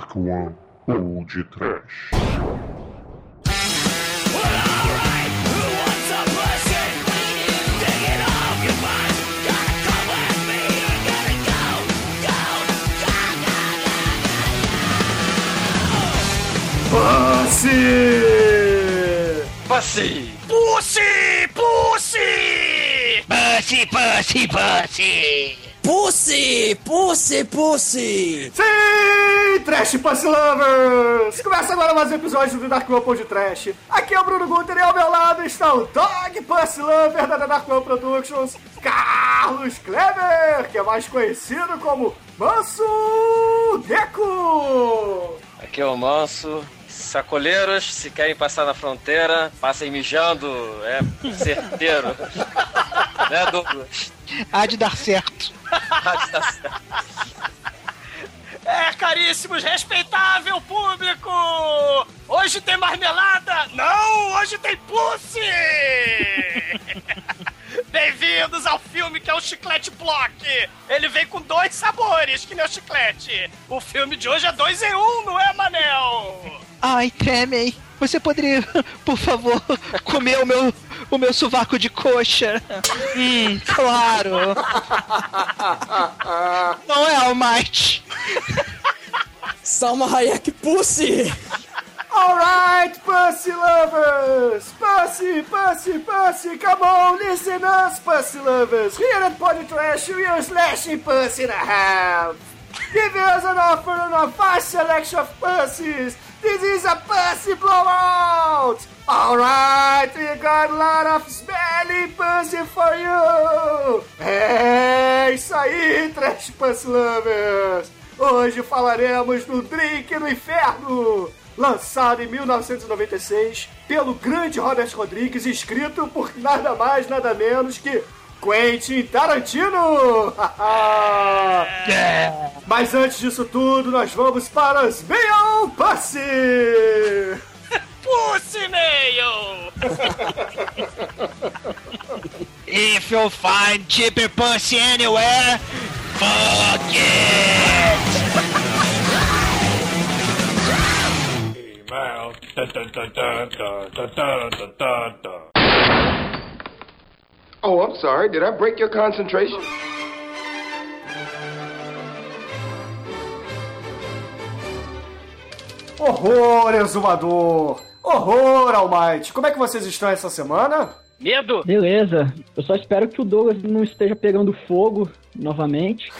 Dark One ou de Trash. Passe! Passe! Pussy! Pussy! Pussy, pussy, pussy! Pussy! Pussy, pussy! Sim! Trash Pussy Lovers! Começa agora mais um episódio do Dark One de Trash. Aqui é o Bruno Guter e ao meu lado está o Dog Pussy Lover da Dark One Productions, Carlos Kleber, que é mais conhecido como Manso Deco! Aqui é o Manso. Sacoleiros, se querem passar na fronteira, passem mijando, é certeiro. né, Douglas? Há de dar certo. Há de dar certo. É, caríssimos, respeitável público! Hoje tem marmelada? Não, hoje tem pussy! Bem-vindos ao filme que é o Chiclete Block! Ele vem com dois sabores, que nem o chiclete! O filme de hoje é dois em um, não é, Manel? Ai, tremem. Você poderia, por favor, comer o meu, o meu sovaco de coxa? Hum, claro. Não é, Almighty? Salma Hayek Pussy! Alright, Pussy Lovers! Pussy, Pussy, Pussy, come on, listen us, Pussy Lovers! Here at Body Trash, we are slashing Pussy in a half! Give us an offer on a vast selection of pussies! This is a pussy blowout! Alright, we got a lot of smelly pussy for you! É isso aí, Trash Pussy Lovers! Hoje falaremos do Drink no Inferno! Lançado em 1996 pelo grande Robert Rodrigues, escrito por nada mais, nada menos que Quentin Tarantino! Mas antes disso tudo, nós vamos para os Mail Passe! Pussy Mail! If you find cheaper pussy anywhere, fuck it! Oh, I'm sorry. Did I break your concentration? Horror, exumador! Horror, Almighty! Como é que vocês estão essa semana? Medo! Beleza, eu só espero que o Douglas não esteja pegando fogo novamente.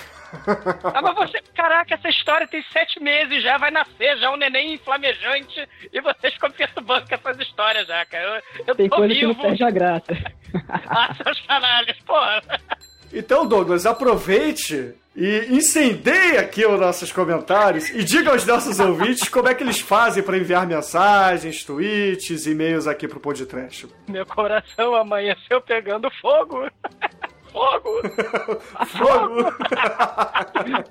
Ah, mas você, caraca, essa história tem sete meses já, vai nascer já um neném flamejante e vocês ficam perturbando com essas histórias já, cara. Eu, eu Tem tô coisa que vivo. não perde a graça. Ah, seus canalhas, porra. Então, Douglas, aproveite e incendeie aqui os nossos comentários e diga aos nossos ouvintes como é que eles fazem para enviar mensagens, tweets, e-mails aqui pro Podcast. Meu coração amanheceu pegando fogo. Fogo! Fogo!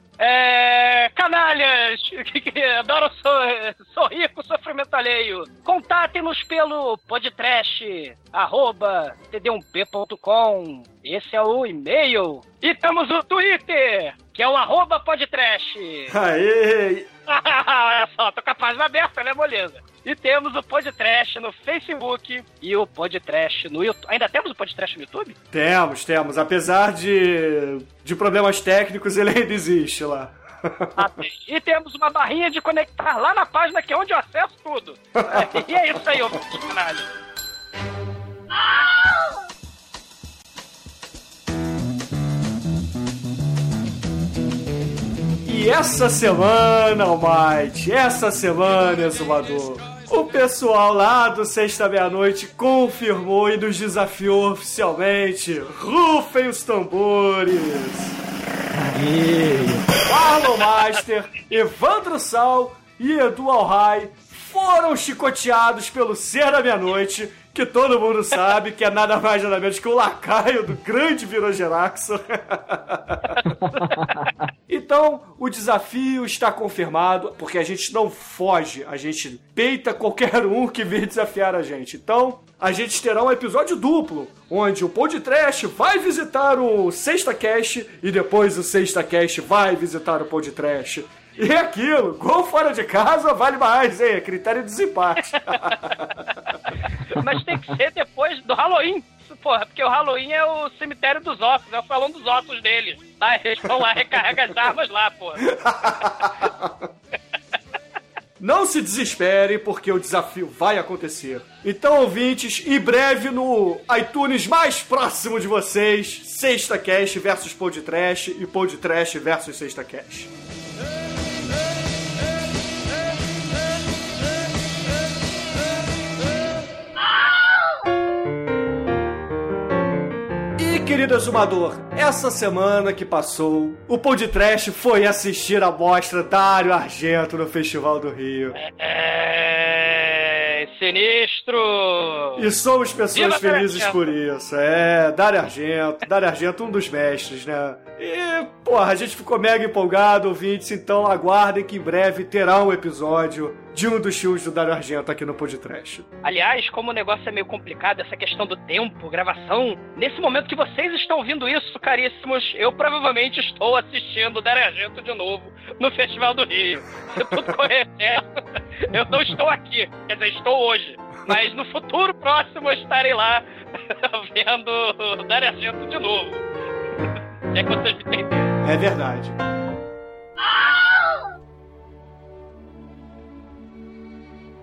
É, canalhas que, que adoram so, sorrir com sofrimento alheio. Contatem-nos pelo podcast arroba td1p.com. Esse é o e-mail. E temos o Twitter, que é o arroba podcast. Aê! Olha só, tô com a página aberta, né, moleza? E temos o podcast no Facebook e o podcast no YouTube. Ainda temos o podcast no YouTube? Temos, temos. Apesar de, de problemas técnicos, ele ainda existe lá. Ah, tem. e temos uma barrinha de conectar lá na página que é onde eu acesso tudo. É, e é isso aí, ô caralho. E essa semana, Almighty, essa semana, Exumador, o pessoal lá do Sexta Meia-Noite confirmou e nos desafiou oficialmente. Rufem os tambores! Marlon Master, Evandro Sal e Edu Alhai foram chicoteados pelo Ser da Meia-Noite, que todo mundo sabe que é nada mais nada menos que o lacaio do grande Virogeraxo. Então, o desafio está confirmado, porque a gente não foge, a gente peita qualquer um que vir desafiar a gente. Então, a gente terá um episódio duplo, onde o Podcast vai visitar o Sexta Cast e depois o Sexta Cast vai visitar o Podcast. E aquilo, gol fora de casa vale mais, hein? Critério de desempate. Mas tem que ser depois do Halloween. Porra, porque o Halloween é o cemitério dos ossos, é o salão dos ossos deles. Lá, eles vão lá, recarregam as armas lá, porra. Não se desespere, porque o desafio vai acontecer. Então, ouvintes, em breve no iTunes mais próximo de vocês, Sexta Cash versus Pod Trash e Pod Trash versus Sexta Cash. Querido exumador, essa semana que passou, o Pod Trash foi assistir a mostra Dário Argento no Festival do Rio. É. Sinistro! E somos pessoas Viva felizes por isso. É, Dário Argento. Dário Argento, um dos mestres, né? E, porra, a gente ficou mega empolgado, ouvintes, então aguardem que em breve terá um episódio de um dos filmes do Dário Argento aqui no Podcast. Aliás, como o negócio é meio complicado, essa questão do tempo, gravação, nesse momento que vocês estão ouvindo isso, caríssimos, eu provavelmente estou assistindo Dario Argento de novo no Festival do Rio. Se tudo correr certo, eu não estou aqui. Quer dizer, estou hoje. Mas no futuro próximo eu estarei lá vendo Dario Argento de novo. É que vocês me entenderam. É verdade.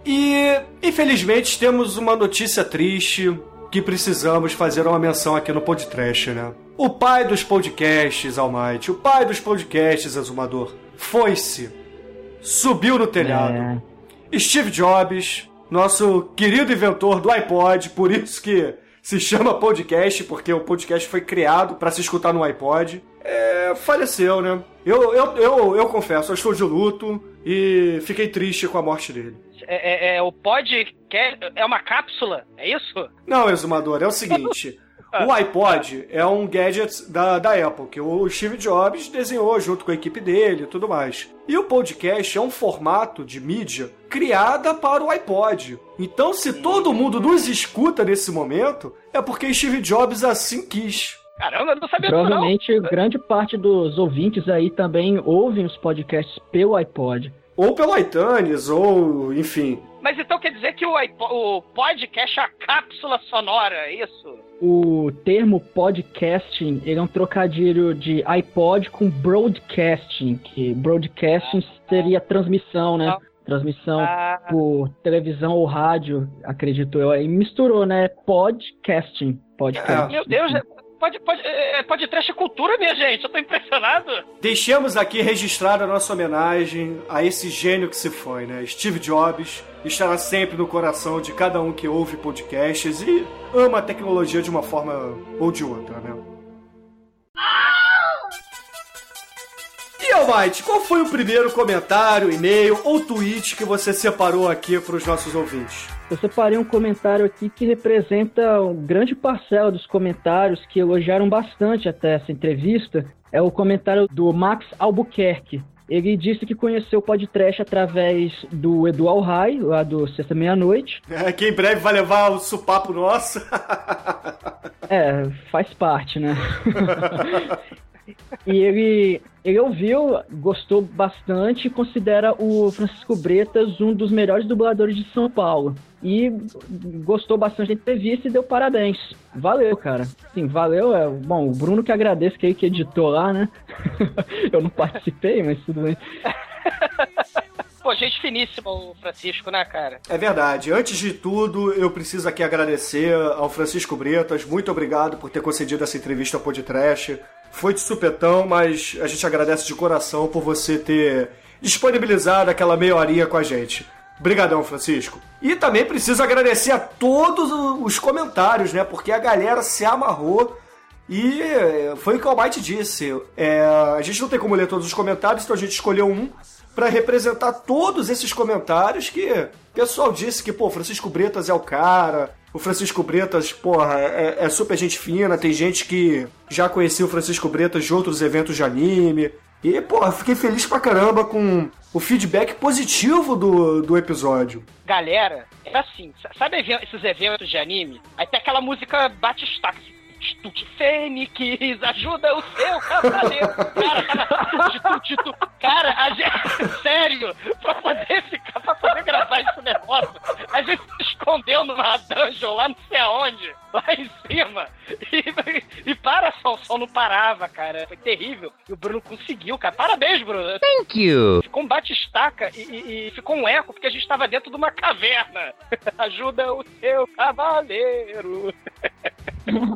E, infelizmente, temos uma notícia triste que precisamos fazer uma menção aqui no podcast, né? O pai dos podcasts, Almighty, o pai dos podcasts, Azumador, foi-se. Subiu no telhado. Steve Jobs, nosso querido inventor do iPod, por isso que se chama podcast, porque o podcast foi criado para se escutar no iPod. É, faleceu, né? Eu, eu, eu, eu confesso, eu estou de luto e fiquei triste com a morte dele. É, é- é o pod quer, é uma cápsula, é isso? Não, Exumador, é o seguinte. O iPod é um gadget da, da Apple, que o Steve Jobs desenhou junto com a equipe dele e tudo mais. E o podcast é um formato de mídia criada para o iPod. Então, se todo mundo nos escuta nesse momento, é porque Steve Jobs assim quis. Caramba, eu não sabia disso não. Provavelmente grande parte dos ouvintes aí também ouvem os podcasts pelo iPod. Ou pelo iTunes, ou enfim. Mas então quer dizer que o, iPod, o podcast é a cápsula sonora, é isso? O termo podcasting ele é um trocadilho de iPod com broadcasting, que broadcasting seria transmissão, né? Transmissão Ah. por televisão ou rádio, acredito eu. Aí misturou, né? Podcasting. Podcast. Meu Deus, pode, pode, é, pode trash cultura, minha gente. Eu tô impressionado. Deixemos aqui registrada a nossa homenagem a esse gênio que se foi, né? Steve Jobs estará sempre no coração de cada um que ouve podcasts e ama a tecnologia de uma forma ou de outra, né? E Almighty, qual foi o primeiro comentário, e-mail ou tweet que você separou aqui para os nossos ouvintes? Eu separei um comentário aqui que representa um grande parcela dos comentários que elogiaram bastante até essa entrevista. É o comentário do Max Albuquerque. Ele disse que conheceu o podcast através do Edu Alhai, lá do Sexta Meia-Noite. É, que em breve vai levar o supapo nosso. É, faz parte, né? e ele, ele ouviu, gostou bastante e considera o Francisco Bretas um dos melhores dubladores de São Paulo. E gostou bastante da entrevista e deu parabéns. Valeu, cara. Sim, valeu. É, bom, o Bruno que agradeço que aí que editou lá, né? Eu não participei, mas tudo bem. Pô, gente finíssima o Francisco, né, cara? É verdade. Antes de tudo, eu preciso aqui agradecer ao Francisco Bretas. Muito obrigado por ter concedido essa entrevista ao Podcast. Foi de supetão, mas a gente agradece de coração por você ter disponibilizado aquela meia horinha com a gente. Obrigadão, Francisco. E também preciso agradecer a todos os comentários, né? Porque a galera se amarrou e eh, foi o que o Almighty disse. É, a gente não tem como ler todos os comentários, então a gente escolheu um para representar todos esses comentários que o pessoal disse que, pô, Francisco Bretas é o cara. O Francisco Bretas, porra, é, é super gente fina. Tem gente que já conhecia o Francisco Bretas de outros eventos de anime. E, porra, fiquei feliz pra caramba com o feedback positivo do, do episódio. Galera, é assim, sa- sabe esses eventos de anime? Aí tem aquela música batistaca, Fênix, ajuda o seu cavaleiro. Cara, cara, a gente, sério, pra poder ficar, pra poder gravar esse negócio, a gente se escondeu numa dungeon lá não sei aonde, lá em cima. E, e para, só, o som não parava, cara. Foi terrível. E o Bruno conseguiu, cara. Parabéns, Bruno. Thank you. Ficou um bate-estaca e, e- e ficou um eco porque a gente tava dentro de uma caverna. Ajuda o seu cavaleiro.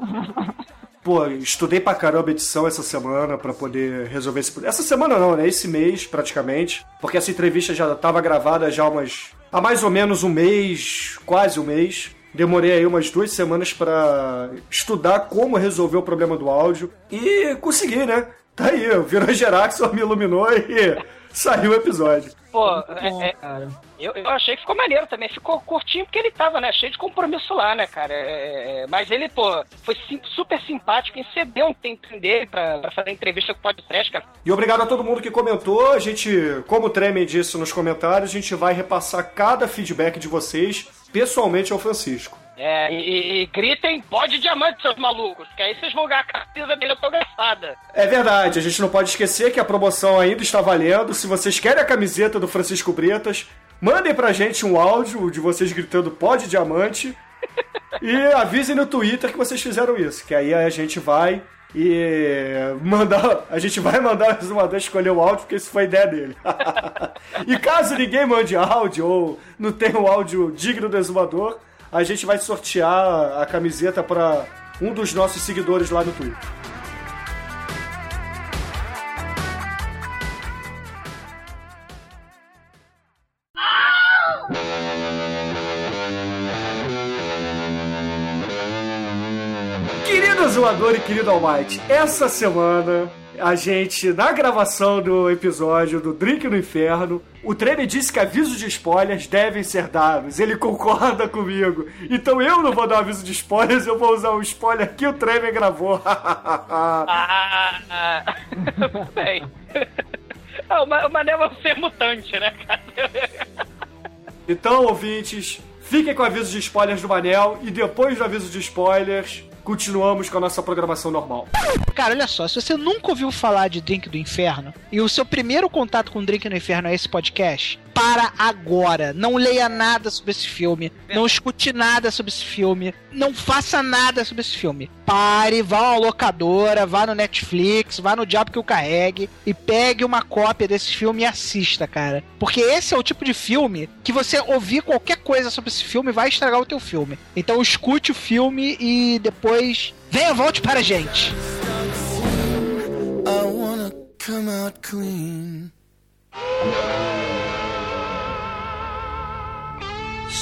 Pô, estudei pra caramba edição essa semana pra poder resolver esse Essa semana não, né? Esse mês, praticamente. Porque essa entrevista já tava gravada já umas. há mais ou menos um mês, quase um mês. Demorei aí umas duas semanas pra estudar como resolver o problema do áudio. E consegui, né? Tá aí, o Virou Geraxon me iluminou e saiu o episódio. Pô, Bom, é- é- cara. eu, eu achei que ficou maneiro também. Ficou curtinho porque ele tava, né? Cheio de compromisso lá, né, cara? É, é, mas ele, pô, foi sim- super simpático em ceder um tempo dele pra, pra fazer entrevista com o podcast, cara. E obrigado a todo mundo que comentou. A gente, como o Tremen disse nos comentários, a gente vai repassar cada feedback de vocês pessoalmente ao Francisco. É, e, e- e gritem, pode diamante, seus malucos, que aí vocês vão ganhar a camisa dele autografada. É verdade, a gente não pode esquecer que a promoção ainda está valendo. Se vocês querem a camiseta do Francisco Bretas, mandem pra gente um áudio de vocês gritando pode diamante e avisem no Twitter que vocês fizeram isso, que aí a gente vai e mandar, a gente vai mandar o exumador escolher o áudio, porque isso foi ideia dele. e caso ninguém mande áudio ou não tenha um áudio digno do exumador, a gente vai sortear a camiseta para um dos nossos seguidores lá no Twitter. Zoador e querido Almighty, essa semana a gente, na gravação do episódio do Drink no Inferno, o Treme disse que avisos de spoilers devem ser dados. Ele concorda comigo. Então eu não vou dar aviso de spoilers, eu vou usar o spoiler que o Treme gravou. Ah, ah, bem. Ah, o Ma- o Mané é um ser mutante, né, cara? então, ouvintes, fiquem com o aviso de spoilers do Manel e depois do aviso de spoilers, continuamos com a nossa programação normal. Cara, olha só, se você nunca ouviu falar de Drink do Inferno e o seu primeiro contato com Drink no Inferno é esse podcast, para agora. Não leia nada sobre esse filme, não escute nada sobre esse filme, não faça nada sobre esse filme. Pare, vá a uma locadora, vá no Netflix, vá no Diabo que o carregue e pegue uma cópia desse filme e assista, cara. Porque esse é o tipo de filme que você ouvir qualquer coisa sobre esse filme vai estragar o teu filme. Então escute o filme e depois venha, volte para a gente. I wanna come out clean.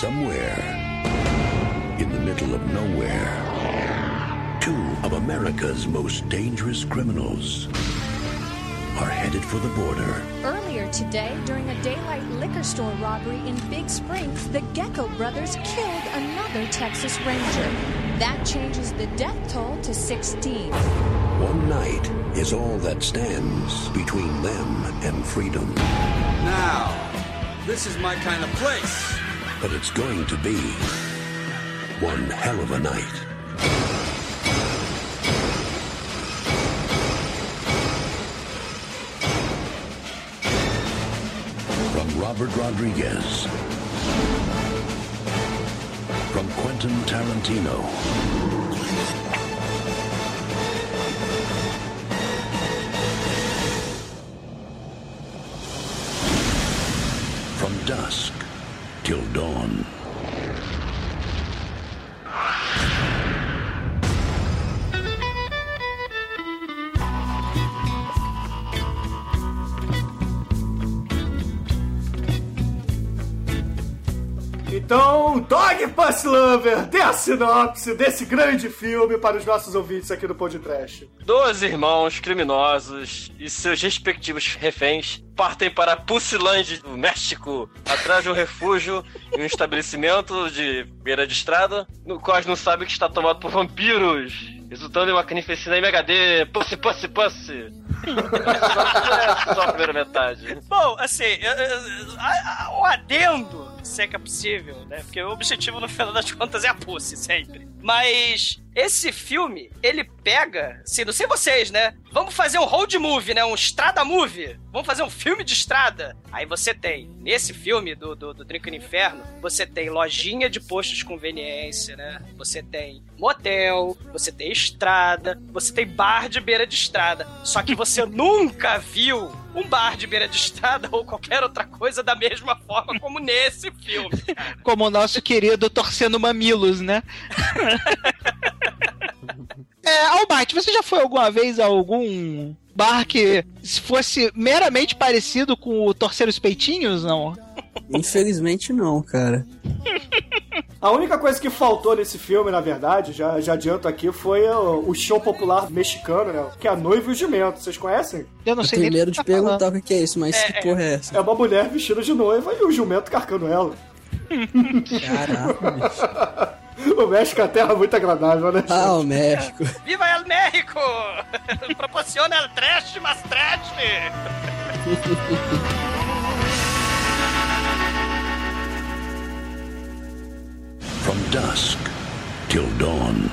Somewhere in the middle of nowhere, two of America's most dangerous criminals are headed for the border. Earlier today, during a daylight liquor store robbery in Big Springs, the Gecko brothers killed another Texas Ranger. That changes the death toll to 16. One night is all that stands between them and freedom. Now, this is my kind of place. But it's going to be one hell of a night. From Robert Rodriguez. From Quentin Tarantino. From dusk till dawn. Então, Dog Puss Lover, dê a sinopse desse grande filme para os nossos ouvintes aqui do Podcast. Dois irmãos criminosos e seus respectivos reféns partem para Pussilândia, do México, atrás de um refúgio em um estabelecimento de beira de estrada, no qual não sabe que está tomado por vampiros, resultando em uma carnificina MHD. Pussy, pussy, pussy. É só a primeira metade. Bom, assim, eu- eu- a- a- o adendo, se é que é possível, né? Porque o objetivo, no final das contas, é a pussy, sempre. Mas esse filme, ele pega, assim, não sei vocês, né? Vamos fazer um road movie, né? Um estrada movie. Vamos fazer um filme de estrada. Aí você tem, nesse filme do, do, do Drink no Inferno, você tem lojinha de postos de conveniência, né? Você tem motel, você tem estrada, você tem bar de beira de estrada. Só que você nunca viu um bar de beira de estrada ou qualquer outra coisa da mesma forma como nesse filme. Como o nosso querido torcendo mamilos, né? é, Albert, você já foi alguma vez a algum bar que se fosse meramente parecido com o torcer os peitinhos, não? Infelizmente não, cara. A única coisa que faltou nesse filme, na verdade, já, já adianto aqui, foi o, o show popular mexicano, né? Que é a noiva e o jumento. Vocês conhecem? Eu não Eu sei medo do de tá falando. perguntar o que é isso, mas que porra é essa? É uma mulher vestida de noiva e o jumento carcando ela. Caraca. O México é uma terra muito agradável, né? Ah, o México. Viva El México! Proporciona el trash, mas trash! From dusk till dawn.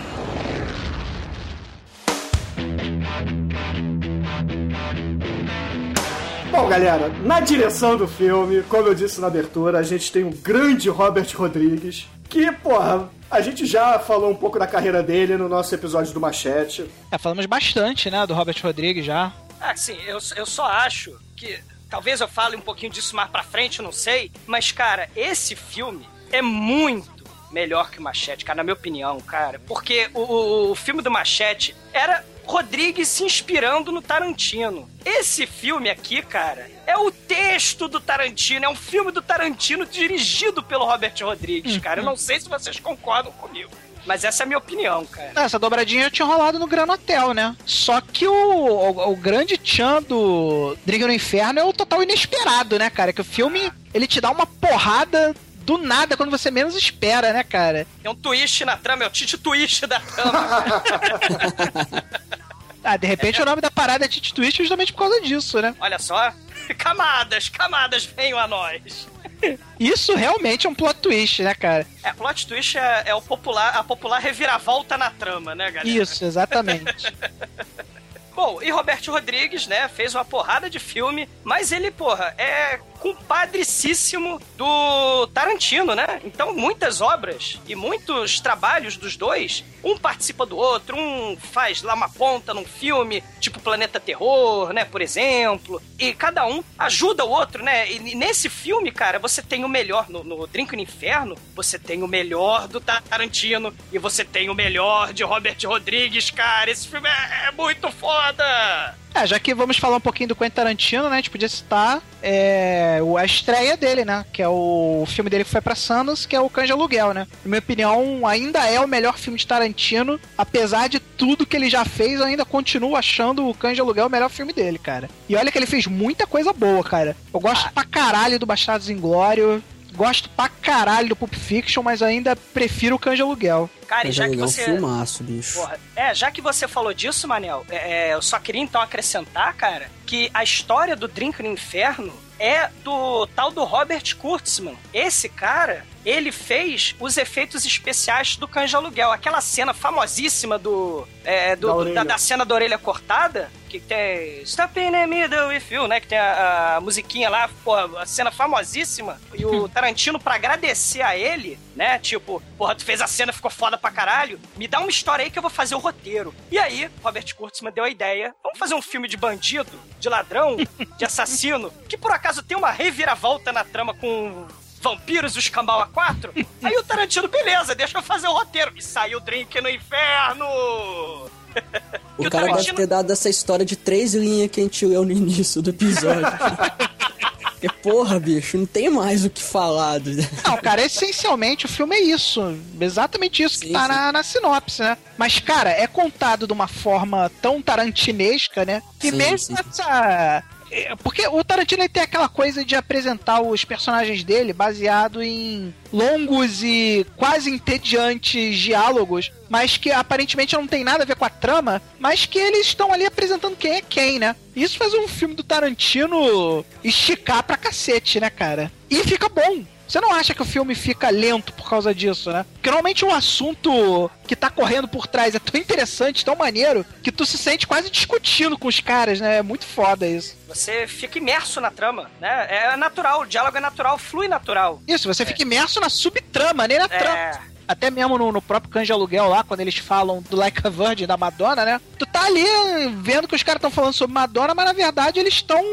Bom, galera, na direção do filme, como eu disse na abertura, a gente tem um grande Robert Rodrigues, que, porra, a gente já falou um pouco da carreira dele no nosso episódio do Machete. É, falamos bastante, né, do Robert Rodrigues já. Ah, sim, eu, eu só acho que. Talvez eu fale um pouquinho disso mais pra frente, eu não sei. Mas, cara, esse filme é muito melhor que o Machete, cara, na minha opinião, cara. Porque o, o, o filme do Machete era Rodrigues se inspirando no Tarantino. Esse filme aqui, cara, é o texto do Tarantino, é um filme do Tarantino dirigido pelo Robert Rodrigues, cara. Eu não sei se vocês concordam comigo. Mas essa é a minha opinião, cara. Essa dobradinha tinha rolado no Gran Hotel, né? Só que o, o, o grande tchan do Drink no Inferno é o total inesperado, né, cara? Que o filme, ele te dá uma porrada do nada quando você menos espera, né, cara? É um twist na trama, é o Tite Twist da trama. Ah, de repente o nome da parada é Tite Twist justamente por causa disso, né? Olha só. Camadas, camadas venham a nós. Isso realmente é um plot twist, né, cara? É, plot twist é, é o popular, a popular reviravolta na trama, né, galera? Isso, exatamente. Bom, e Roberto Rodrigues, né, fez uma porrada de filme, mas ele, porra, é compadricíssimo do Tarantino, né? Então, muitas obras e muitos trabalhos dos dois, um participa do outro, um faz lá uma ponta num filme, tipo Planeta Terror, né, por exemplo, e cada um ajuda o outro, né? E nesse filme, cara, você tem o melhor, no, no Drink no Inferno, você tem o melhor do Tarantino e você tem o melhor de Robert Rodrigues, cara. Esse filme é, é muito foda! É, já que vamos falar um pouquinho do Quentin Tarantino, né? A gente podia citar é, a estreia dele, né? Que é o filme dele que foi pra Sanos, que é o Cães de Aluguel, né? Na minha opinião, ainda é o melhor filme de Tarantino. Apesar de tudo que ele já fez, eu ainda continuo achando o Cães de Aluguel o melhor filme dele, cara. E olha que ele fez muita coisa boa, cara. Eu gosto pra caralho do Bastardos Inglório. Gosto pra caralho do Pulp Fiction, mas ainda prefiro o Cães de Aluguel. Cara, e já que é um você. filmaço, bicho. Porra, é, já que você falou disso, Manel, é, é, eu só queria então acrescentar, cara, que a história do Drink no Inferno é do tal do Robert Kurtzman. Esse cara, ele fez os efeitos especiais do Cães de Aluguel. Aquela cena famosíssima do, é, do- Da do- da, da cena da orelha cortada, que tem Stop in the middle with you, né? Que tem a, a musiquinha lá, porra, a cena famosíssima. E o Tarantino, pra agradecer a ele, né? Tipo, porra, tu fez a cena, ficou foda pra caralho. Me dá uma história aí que eu vou fazer o roteiro. E aí, Robert Kurtzman deu a ideia. Vamos fazer um filme de bandido, de ladrão, de assassino, que por acaso tem uma reviravolta na trama com vampiros e os Cambau a 4. Aí o Tarantino, beleza, deixa eu fazer o roteiro. E saiu o Drink no Inferno! O E o cara deve Tarantino- ter dado essa história de três linhas que a gente leu no início do episódio. Porque, porra, bicho, não tem mais o que falar. do- Não, cara, essencialmente o filme é isso. Exatamente isso que Sim, tá sim. na, na sinopse, né? Mas, cara, é contado de uma forma tão tarantinesca, né? Que Sim, mesmo essa. É, Porque o Tarantino tem aquela coisa de apresentar os personagens dele baseado em longos e quase entediantes diálogos, mas que aparentemente não tem nada a ver com a trama, mas que eles estão ali apresentando quem é quem, né? Isso faz um filme do Tarantino esticar pra cacete, né, cara? E fica bom. Você não acha que o filme fica lento por causa disso, né? Porque normalmente um assunto que tá correndo por trás é tão interessante, tão maneiro, que tu se sente quase discutindo com os caras, né? É muito foda isso. Você fica imerso na trama, né? É natural, o diálogo é natural, flui natural. Isso, você fica imerso na subtrama, nem na É. trama. Até mesmo no, no próprio Cães de Aluguel lá, quando eles falam do Like a Virgin da Madonna, né? Tu tá ali vendo que os caras estão falando sobre Madonna, mas na verdade eles estão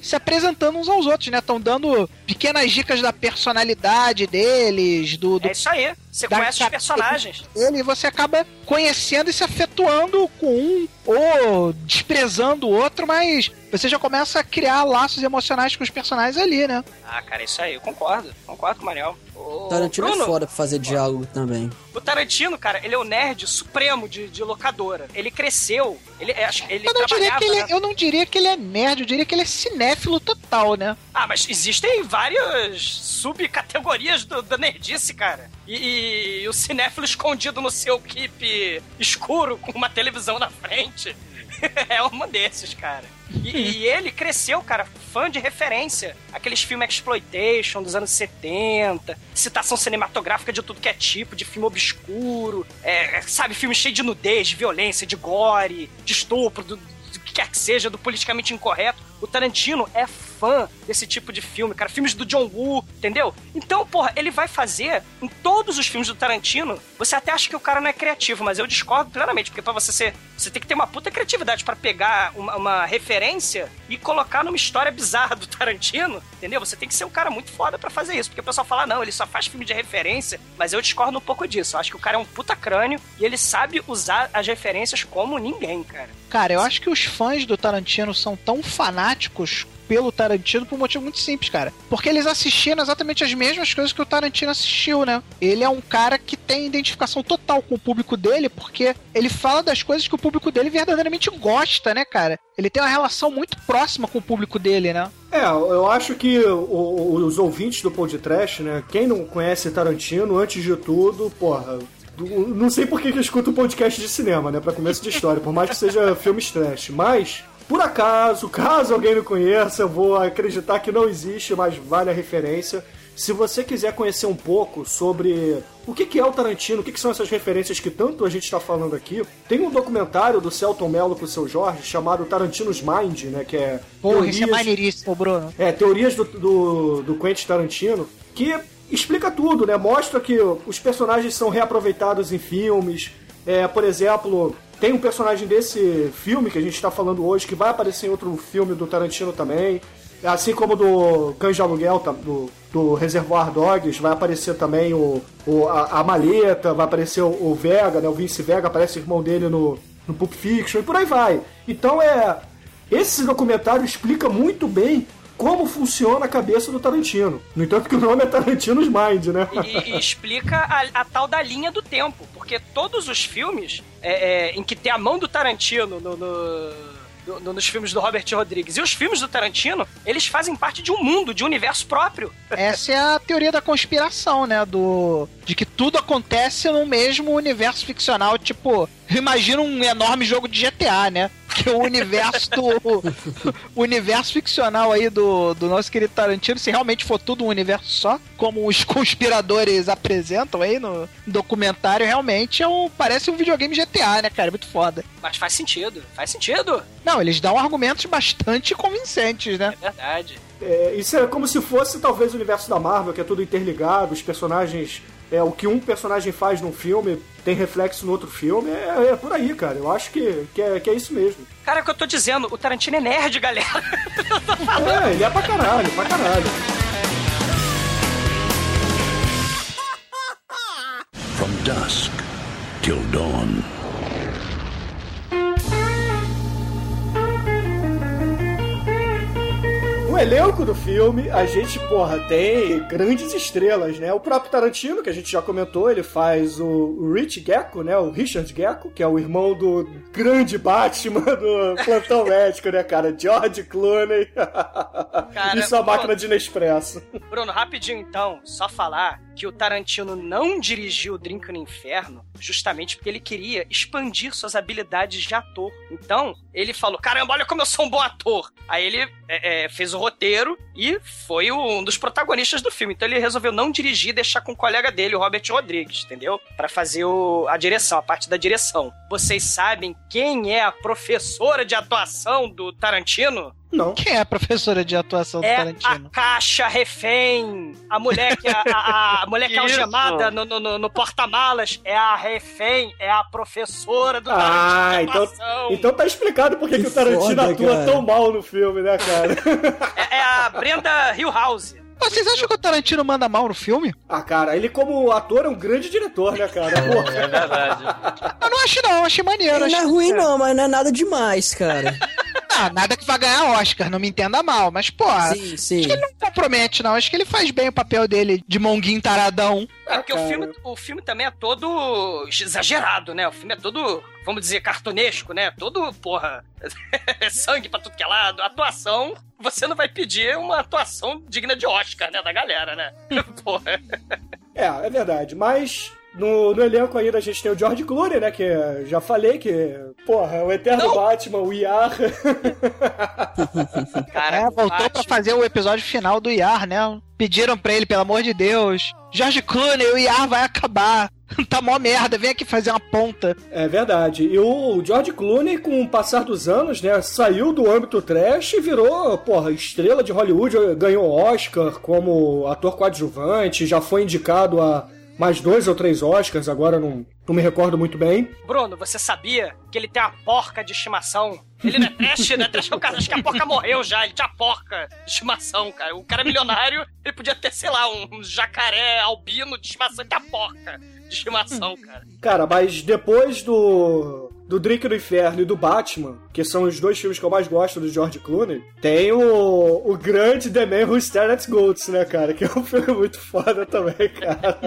se apresentando uns aos outros, né? Estão dando pequenas dicas da personalidade deles, do. do É isso aí. Você da conhece os personagens. Ele e você acaba conhecendo e se afetuando com um ou desprezando o outro, mas você já começa a criar laços emocionais com os personagens ali, né? Ah, cara, isso aí, eu concordo. Concordo com o Mariel. Ô, Tarantino Bruno, é foda pra fazer diálogo também. O Tarantino, cara, ele é o nerd supremo de, de locadora. Ele cresceu. Ele, é, ele Eu não, diria que ele, né? eu não diria que ele é nerd, eu diria que ele é cinéfilo total, né? Ah, mas existem várias subcategorias do, da nerdice, cara. E, e o cinéfilo escondido no seu keep escuro com uma televisão na frente é um desses, cara. E, e ele cresceu, cara, fã de referência. Aqueles filmes exploitation dos anos 70, citação cinematográfica de tudo que é tipo, de filme obscuro, é, sabe, filme cheio de nudez, de violência, de gore, de estupro, do, do que quer que seja, do politicamente incorreto. O Tarantino é fã desse tipo de filme, cara. Filmes do John Woo, entendeu? Então, porra, ele vai fazer em todos os filmes do Tarantino. Você até acha que o cara não é criativo, mas eu discordo plenamente, porque pra você ser. Você tem que ter uma puta criatividade pra pegar uma, uma referência e colocar numa história bizarra do Tarantino, entendeu? Você tem que ser um cara muito foda pra fazer isso. Porque o pessoal fala, não, ele só faz filme de referência, mas eu discordo um pouco disso. Eu acho que o cara é um puta crânio e ele sabe usar as referências como ninguém, cara. Cara, eu acho que os fãs do Tarantino são tão fanáticos pelo Tarantino por um motivo muito simples, cara. Porque eles assistiram exatamente as mesmas coisas que o Tarantino assistiu, né? Ele é um cara que tem identificação total com o público dele, porque ele fala das coisas que o público dele verdadeiramente gosta, né, cara? Ele tem uma relação muito próxima com o público dele, né? É, eu acho que o- os ouvintes do Pod Trash, né? Quem não conhece Tarantino, antes de tudo, porra. Não sei por que eu escuto um podcast de cinema, né? Pra começo de história, por mais que seja filmes trash. Mas, por acaso, caso alguém não conheça, eu vou acreditar que não existe, mas vale a referência. Se você quiser conhecer um pouco sobre o que é o Tarantino, o que são essas referências que tanto a gente está falando aqui, tem um documentário do Celton Mello com o seu Jorge chamado Tarantino's Mind, né? Que é. Porra, isso é teorias- maneiríssimo, Bruno. é, teorias do, do, do Quentin Tarantino, que explica tudo, né? Mostra que os personagens são reaproveitados em filmes. É, por exemplo, tem um personagem desse filme que a gente está falando hoje que vai aparecer em outro filme do Tarantino também. Assim como do Cães de Aluguel, do, do Reservoir Dogs, vai aparecer também o, o- a, a Maleta, vai aparecer o, o Vega, né? O Vince Vega, aparece o irmão dele no, no Pulp Fiction e por aí vai. Então é. Esse documentário explica muito bem como funciona a cabeça do Tarantino. No entanto que o nome é Tarantino's Mind, né? E, e explica a, a tal da linha do tempo. Porque todos os filmes é, é, em que tem a mão do Tarantino no- no- no- no- nos filmes do Robert Rodrigues e os filmes do Tarantino, eles fazem parte de um mundo, de um universo próprio. Essa é a teoria da conspiração, né? Do. De que tudo acontece no mesmo universo ficcional. Tipo, imagina um enorme jogo de GTA, né? Que o universo do. o universo ficcional aí do, do nosso querido Tarantino, se realmente for tudo um universo só, como os conspiradores apresentam aí no documentário, realmente é um, parece um videogame GTA, né, cara? É muito foda. Mas faz sentido, faz sentido. Não, eles dão argumentos bastante convincentes, né? É verdade. É, isso é como se fosse talvez o universo da Marvel, que é tudo interligado, os personagens. É, o que um personagem faz num filme tem reflexo no outro filme. É, é por aí, cara. Eu acho que, que, é, que é isso mesmo. Cara, é o que eu tô dizendo, o Tarantino é nerd, galera. É, ele é pra caralho, pra caralho. From dusk till dawn. Elenco do filme, a gente, porra, tem grandes estrelas, né? O próprio Tarantino, que a gente já comentou, ele faz o Rich Gecko, né? O Richard Gecko, que é o irmão do grande Batman do Plantão Médico, né, cara? George Clooney. e sua pô. máquina de Nespresso. Bruno, rapidinho então, só falar que o Tarantino não dirigiu Drink no Inferno justamente porque ele queria expandir suas habilidades de ator. Então, ele falou: caramba, olha como eu sou um bom ator. Aí ele é, é, fez o roteiro e foi um dos protagonistas do filme. Então ele resolveu não dirigir e deixar com o colega dele, o Robert Rodrigues, entendeu? Para fazer o, a direção, a parte da direção. Vocês sabem quem é a professora de atuação do Tarantino? Não. Quem é a professora de atuação do É Tarantino? a caixa refém. A mulher que, a, a, a mulher que é algemada no, no, no- no porta-malas é a refém, é a professora do Ah, Tarantino. então, de atuação. então tá explicado por que Que que o Tarantino foda, atua cara. tão mal no filme, né, cara? É, é a Brenda Hillhouse. Vocês acham que o Tarantino manda mal no filme? ah, cara, ele como ator é um grande diretor, né, cara? Porra. É verdade. Eu não acho não, achei maneiro. Ele não é achei- ruim, não, mas não é nada demais, cara. Ah, nada que vai ganhar Oscar, não me entenda mal, mas, porra, sim, sim. acho que ele não compromete, não. Acho que ele faz bem o papel dele de monguinho taradão. É porque o cara. filme, o filme também é todo exagerado, né? O filme é todo, vamos dizer, cartunesco, né? Todo, porra, sangue pra tudo que é lado. Atuação, você não vai pedir uma atuação digna de Oscar, né? Da galera, né? porra. É, é verdade. Mas no, no elenco ainda a gente tem o George Clooney, né? Que já falei que, porra, é o eterno Não. Batman, o IAR. Cara, É, voltou Batman- pra fazer o episódio final do Iar, né? Pediram pra ele, pelo amor de Deus. Jorge Clooney, o Iar vai acabar. tá mó merda, vem aqui fazer uma ponta. É verdade. E o George Clooney, com o passar dos anos, né, saiu do âmbito trash e virou, porra, estrela de Hollywood, ganhou Oscar como ator coadjuvante, já foi indicado a mais dois ou três Oscars, agora não, não me recordo muito bem. Bruno, você sabia que ele tem uma porca de estimação? Ele não é trash, né? Trash é o cara, acho que a porca morreu já, ele tinha porca de estimação, cara. O cara é milionário, ele podia ter, sei lá, um jacaré albino de estimação, ele tem a porca de estimação, cara. Cara, mas depois do do Drink do Inferno e do Batman, que são os dois filmes que eu mais gosto do George Clooney, tem o, o grande The Man Who Stared at Goats, né, cara? Que é um filme muito foda também, cara.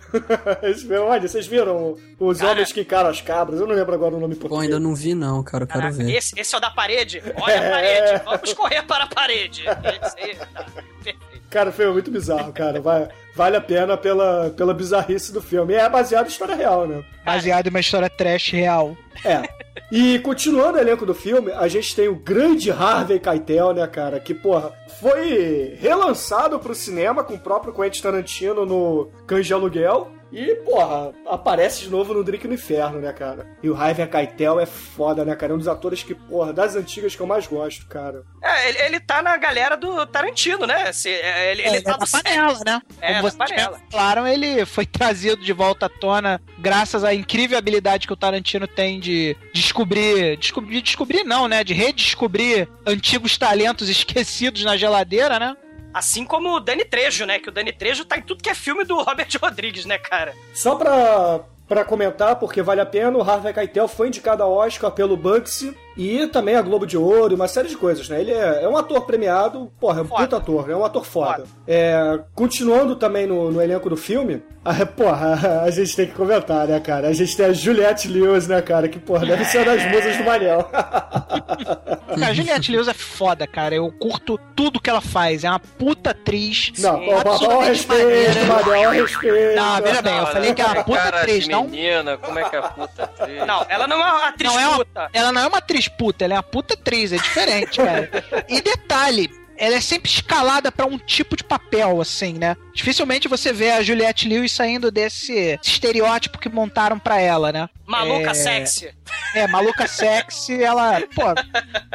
Esse filme, olha, vocês viram Os Cara- Homens que Encaram as Cabras? Eu não lembro agora o nome em Pô, português. ainda não vi, não, cara. Eu quero Caraca, ver. esse, esse é o da parede. Olha a É. parede, vamos correr para a parede. Esse aí, tá, perfeito. Cara, o filme é muito bizarro, cara. Vai, vale a pena pela, pela bizarrice do filme. É baseado em história real, né? Baseado em uma história trash real. É. E continuando o elenco do filme, a gente tem o grande Harvey Keitel, né, cara? Que, porra, foi relançado pro cinema com o próprio Quentin Tarantino no Cães de Aluguel. E, porra, aparece de novo no Drink no Inferno, né, cara? E o Harvey Keitel é foda, né, cara? É um dos atores que, porra, das antigas que eu mais gosto, cara. É, ele, ele tá na galera do Tarantino, né? Se- é, ele, ele É, tá é da panela, né? É, Como vocês panela. falaram, ele foi trazido de volta à tona graças à incrível habilidade que o Tarantino tem de descobrir. Descobrir, descobrir não, né? De redescobrir antigos talentos esquecidos na geladeira, né? Assim como o Dani Trejo, né? Que o Dani Trejo tá em tudo que é filme do Robert Rodrigues, né, cara? Só pra, pra comentar, porque vale a pena, o Harvey Keitel foi indicado ao Oscar pelo Bugsy e também a Globo de Ouro e uma série de coisas, né? Ele é, é um ator premiado, porra, é um Foda. puta ator, é um ator foda. É, continuando também no, no elenco do filme, a, porra, a gente tem que comentar, né, cara? A gente tem a Juliette Lewis, né, cara? Que, porra, deve ser uma das musas do Manel. Cara, a Juliette Lewis é foda, cara. Eu curto tudo que ela faz. É uma puta atriz. Não, pô, absolutamente respeito. Manel, respeito. Não, veja bem, eu falei que é uma puta atriz, não menina, como é que é a puta atriz? Não, ela não é uma atriz Não é uma- puta. Ela não é uma atriz puta, ela é uma puta atriz, é diferente, cara. e detalhe, ela é sempre escalada pra um tipo de papel, assim, né? Dificilmente você vê a Juliette Lewis saindo desse estereótipo que montaram pra ela, né? Maluca É, sexy. É, maluca sexy, ela, pô,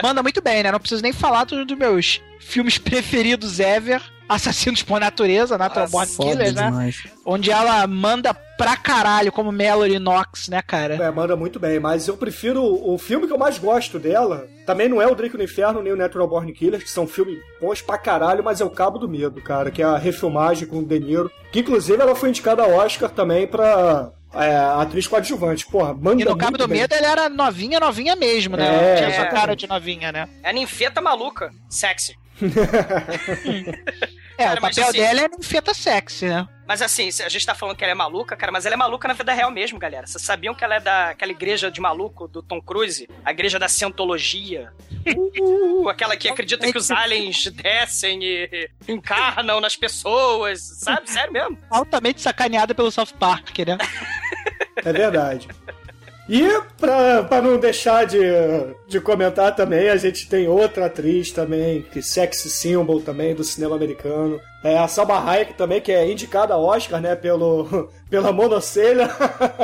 manda muito bem, né? Não preciso nem falar dos meus filmes preferidos ever. Assassinos por Natureza, Natural Born Killers, né? demais. Onde ela manda pra caralho, como Mallory Knox, né, cara? É, manda muito bem, mas eu prefiro o filme que eu mais gosto dela. Também não é o Drake no Inferno nem o Natural Born Killers, que são filmes bons pra caralho, mas é o Cabo do Medo, cara, que é a refilmagem com o De Niro. Que inclusive ela foi indicada ao Oscar também pra é, atriz coadjuvante. Porra, manda E no Cabo do bem. Medo ela era novinha, novinha mesmo, né? É, tinha essa cara de novinha, né? É a ninfeta maluca. Sexy. É, Cara, o mas papel assim- dela é ninfeta sexy, né? Mas assim, a gente tá falando que ela é maluca, cara, mas ela é maluca na vida real mesmo, galera. Vocês sabiam que ela é daquela igreja de maluco do Tom Cruise? A igreja da Cientologia. Uh, aquela que acredita que os aliens descem e encarnam nas pessoas, sabe? Sério mesmo. Altamente sacaneada pelo South Park, né? É verdade. E pra, pra não deixar de, de comentar também, a gente tem outra atriz também, que sexy symbol também do cinema americano. É a Salma Hayek também, que é indicada a Oscar, né, pelo, pela monocelha.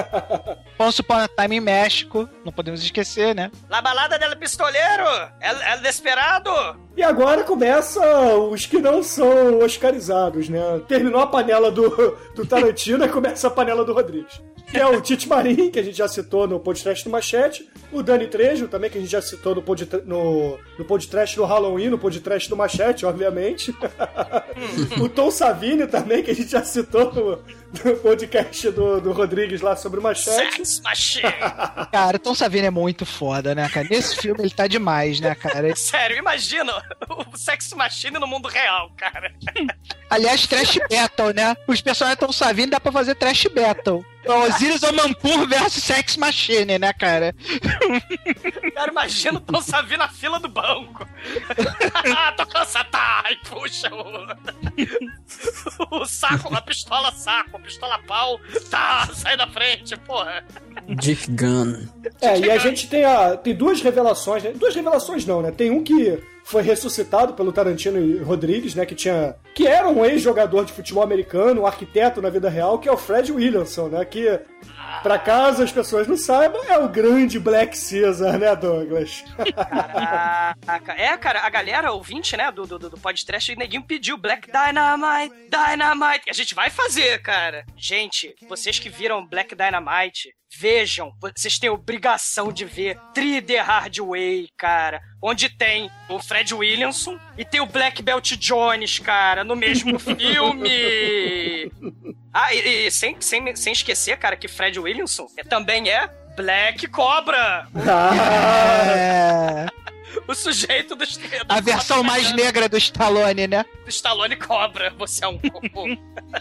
Once Upon a Time em México, não podemos esquecer, né? La balada del pistoleiro! El, el desesperado! E agora começa os que não são oscarizados, né? Terminou a panela do, do Tarantino e começa a panela do Rodrigues. Que é o Tite Marim, que a gente já citou no podcast do Machete. O Dani Trejo, também, que a gente já citou no, pod, no, no podcast do Halloween, no podcast do Machete, obviamente. o Tom Savini também, que a gente já citou no, podcast do, do Rodrigues lá sobre o Machete. Sex Machine! Cara, Tom Savini é muito foda, né, cara? Nesse filme ele tá demais, né, cara? Sério, imagina o Sex Machine no mundo real, cara. Aliás, trash battle, né? Os personagens Tom Savini dá pra fazer trash battle. Osiris Omampur versus Sex Machine, né, cara? Cara, imagina o Tom Savini na fila do banco. Tô cansado, tá, e puxa o... o saco, a pistola saco, pistola pau, tá, sai da frente, porra. Dick Gunn. É, e a gente tem, a, tem duas revelações, né? Duas revelações não, né? Tem um que foi ressuscitado pelo Tarantino e Rodrigues, né? Que tinha. Que era um ex-jogador de futebol americano, um arquiteto na vida real, que é o Fred Williamson, né? Que, pra caso as pessoas não saibam, é o grande Black Caesar, né, Douglas? Caraca. É, cara, a galera ouvinte, né, do, do, do podcast, o neguinho pediu Black Dynamite, Dynamite. A gente vai fazer, cara. Gente, vocês que viram Black Dynamite, vejam, vocês têm obrigação de ver Three The Hard Way, cara. Onde tem o Fred Williamson e tem o Black Belt Jones, cara, no mesmo filme. Ah, e, e sem, sem, sem esquecer, cara, que Fred Williamson também é Black Cobra. É. O sujeito do, do A versão mais negra do Stallone, né? do Stallone Cobra. Você é um cocô.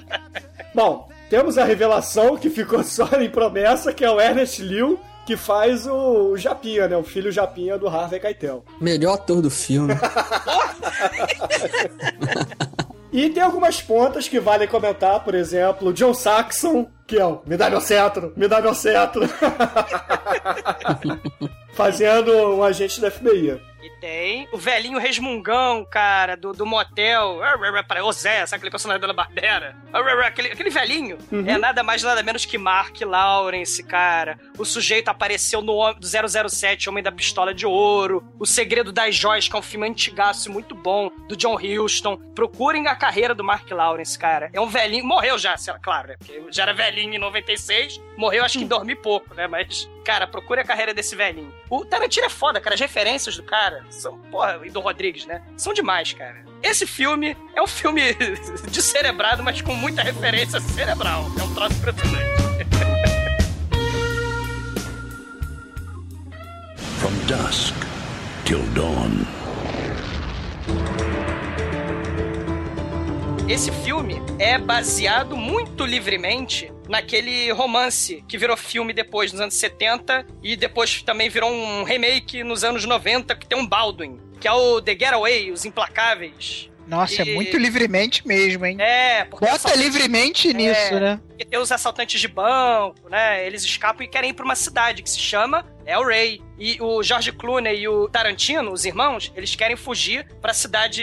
Bom, temos a revelação que ficou só em promessa, que é o Ernest Liu, que faz o, o Japinha, né? O filho Japinha do Harvey Keitel. Melhor ator do filme. E tem algumas pontas que valem comentar, por exemplo, John Saxon, que é o Me dá meu cetro, me dá meu cetro. Fazendo um agente da FBI. E tem o velhinho resmungão, cara, do, do motel. Para o Zé, sabe aquele personagem da Barbera? Aquele, aquele velhinho Uhum. é nada mais nada menos que Mark Lawrence, cara. O sujeito apareceu no Hom- do 007, Homem da Pistola de Ouro. O Segredo das Joias, que é um filme antigaço e muito bom, do John Huston. Procurem a carreira do Mark Lawrence, cara. É um velhinho. Morreu já, claro, né? Porque já era velhinho em 96. Morreu, acho que em dormir pouco, né? Mas, cara, procure a carreira desse velhinho. O Tarantino é foda, cara. As referências do cara são, porra, e do Rodrigues, né? São demais, cara. Esse filme é um filme descerebrado, mas com muita referência cerebral. É um troço impressionante. From dusk till dawn. Esse filme é baseado muito livremente naquele romance que virou filme depois, nos anos 70, e depois também virou um remake nos anos 90, que tem um Baldwin, que é o The Getaway, Os Implacáveis. Nossa, E- é muito livremente mesmo, hein? É, porque Bota assaltantes- livremente nisso, É, né? Porque tem os assaltantes de banco, né? Eles escapam e querem ir pra uma cidade que se chama El Rey. E o George Clooney e o Tarantino, os irmãos, eles querem fugir pra cidade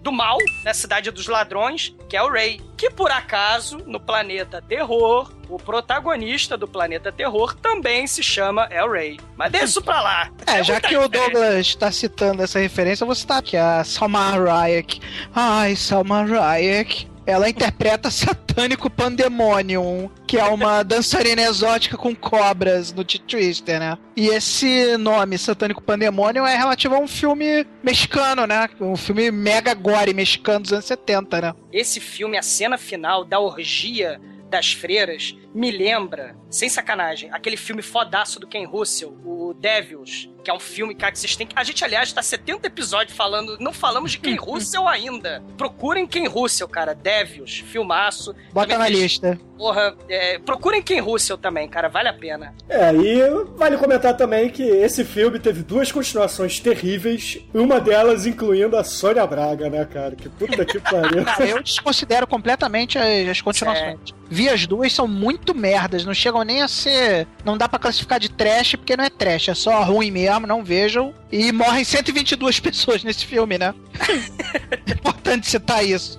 do mal, né? Cidade dos ladrões, que é o Rey. Que por acaso, no planeta Terror, o protagonista do planeta Terror também se chama El Rey. Mas deixa isso pra lá. É, já que o. Douglas tá citando essa referência, eu vou citar aqui a Salma Hayek. Ai, Salma Hayek. Ela interpreta Satânico Pandemonium, que é uma dançarina exótica com cobras no T-Twister, né? E esse nome, Satânico Pandemonium, é relativo a um filme mexicano, né? Um filme mega gore mexicano dos anos 70, né? Esse filme, a cena final da orgia das freiras, me lembra, sem sacanagem, aquele filme fodaço do Ken Russell, o Devils, que é um filme, cara, que vocês têm que. A gente, aliás, tá 70 episódios falando. Não falamos de Ken Russell ainda. Procurem Ken Russell, cara. Devios, filmaço. Bota Também na fez- lista. Porra, é, procurem Ken Russell também, cara. Vale a pena. É, e vale comentar também que esse filme teve duas continuações terríveis, uma delas incluindo a Sônia Braga, né, cara? Que puta que pariu. Eu desconsidero completamente as, as continuações. Vi as duas, são muito merdas, não chegam nem a ser. Não dá pra classificar de trash, porque não é trash, é só ruim mesmo, não vejam. E morrem 122 pessoas nesse filme, né? é importante citar isso.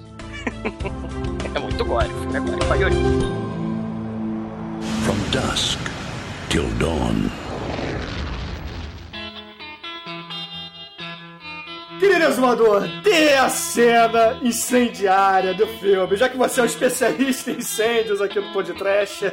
É muito gore. É gore pra. From dusk till dawn. Querido exumador, dê a cena incendiária do filme. Já que você é um especialista em incêndios aqui no podcast,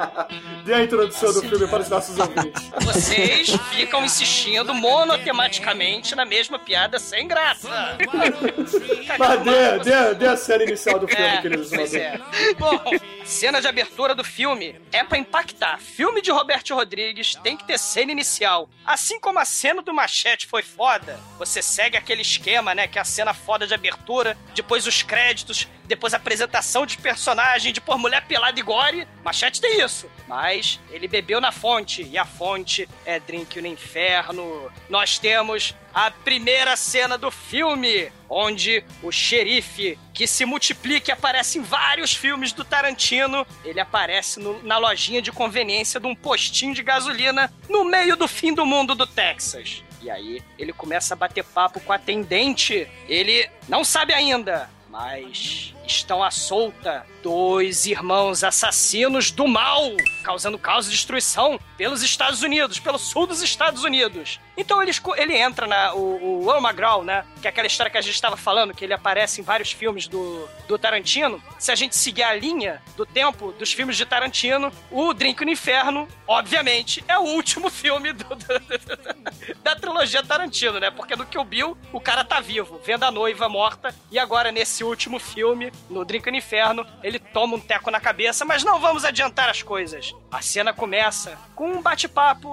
dê a introdução do filme para os nossos ouvintes. Vocês ficam insistindo monotematicamente na mesma piada sem graça. Mas dê, dê, dê a cena inicial do filme, É, querido exumador. é. Bom, a cena de abertura do filme é pra impactar. Filme de Roberto Rodrigues tem que ter cena inicial. Assim como a cena do Machete foi foda, você segue aquele esquema, né? Que é a cena foda de abertura, depois os créditos, depois a apresentação de personagem, depois mulher pelada e gore. Machete tem isso. Mas ele bebeu na fonte, e a fonte é Drink no Inferno. Nós temos a primeira cena do filme, onde o xerife, que se multiplica e aparece em vários filmes do Tarantino, ele aparece no- na lojinha de conveniência de um postinho de gasolina no meio do fim do mundo do Texas. E aí ele começa a bater papo com a atendente. Ele não sabe ainda, mas estão à solta dois irmãos assassinos do mal, causando caos e destruição pelos Estados Unidos, pelo sul dos Estados Unidos. Então ele, ele entra na. O, o Earl McGraw, né? Que é aquela história que a gente estava falando, que ele aparece em vários filmes do, do Tarantino. Se a gente seguir a linha do tempo dos filmes de Tarantino, o Drink no Inferno, obviamente, é o último filme do- do- da trilogia Tarantino, né? Porque no Kill Bill, o cara tá vivo, vendo a noiva morta, e agora nesse último filme, no Drink no Inferno, ele toma um teco na cabeça, mas não vamos adiantar as coisas. A cena começa com um bate-papo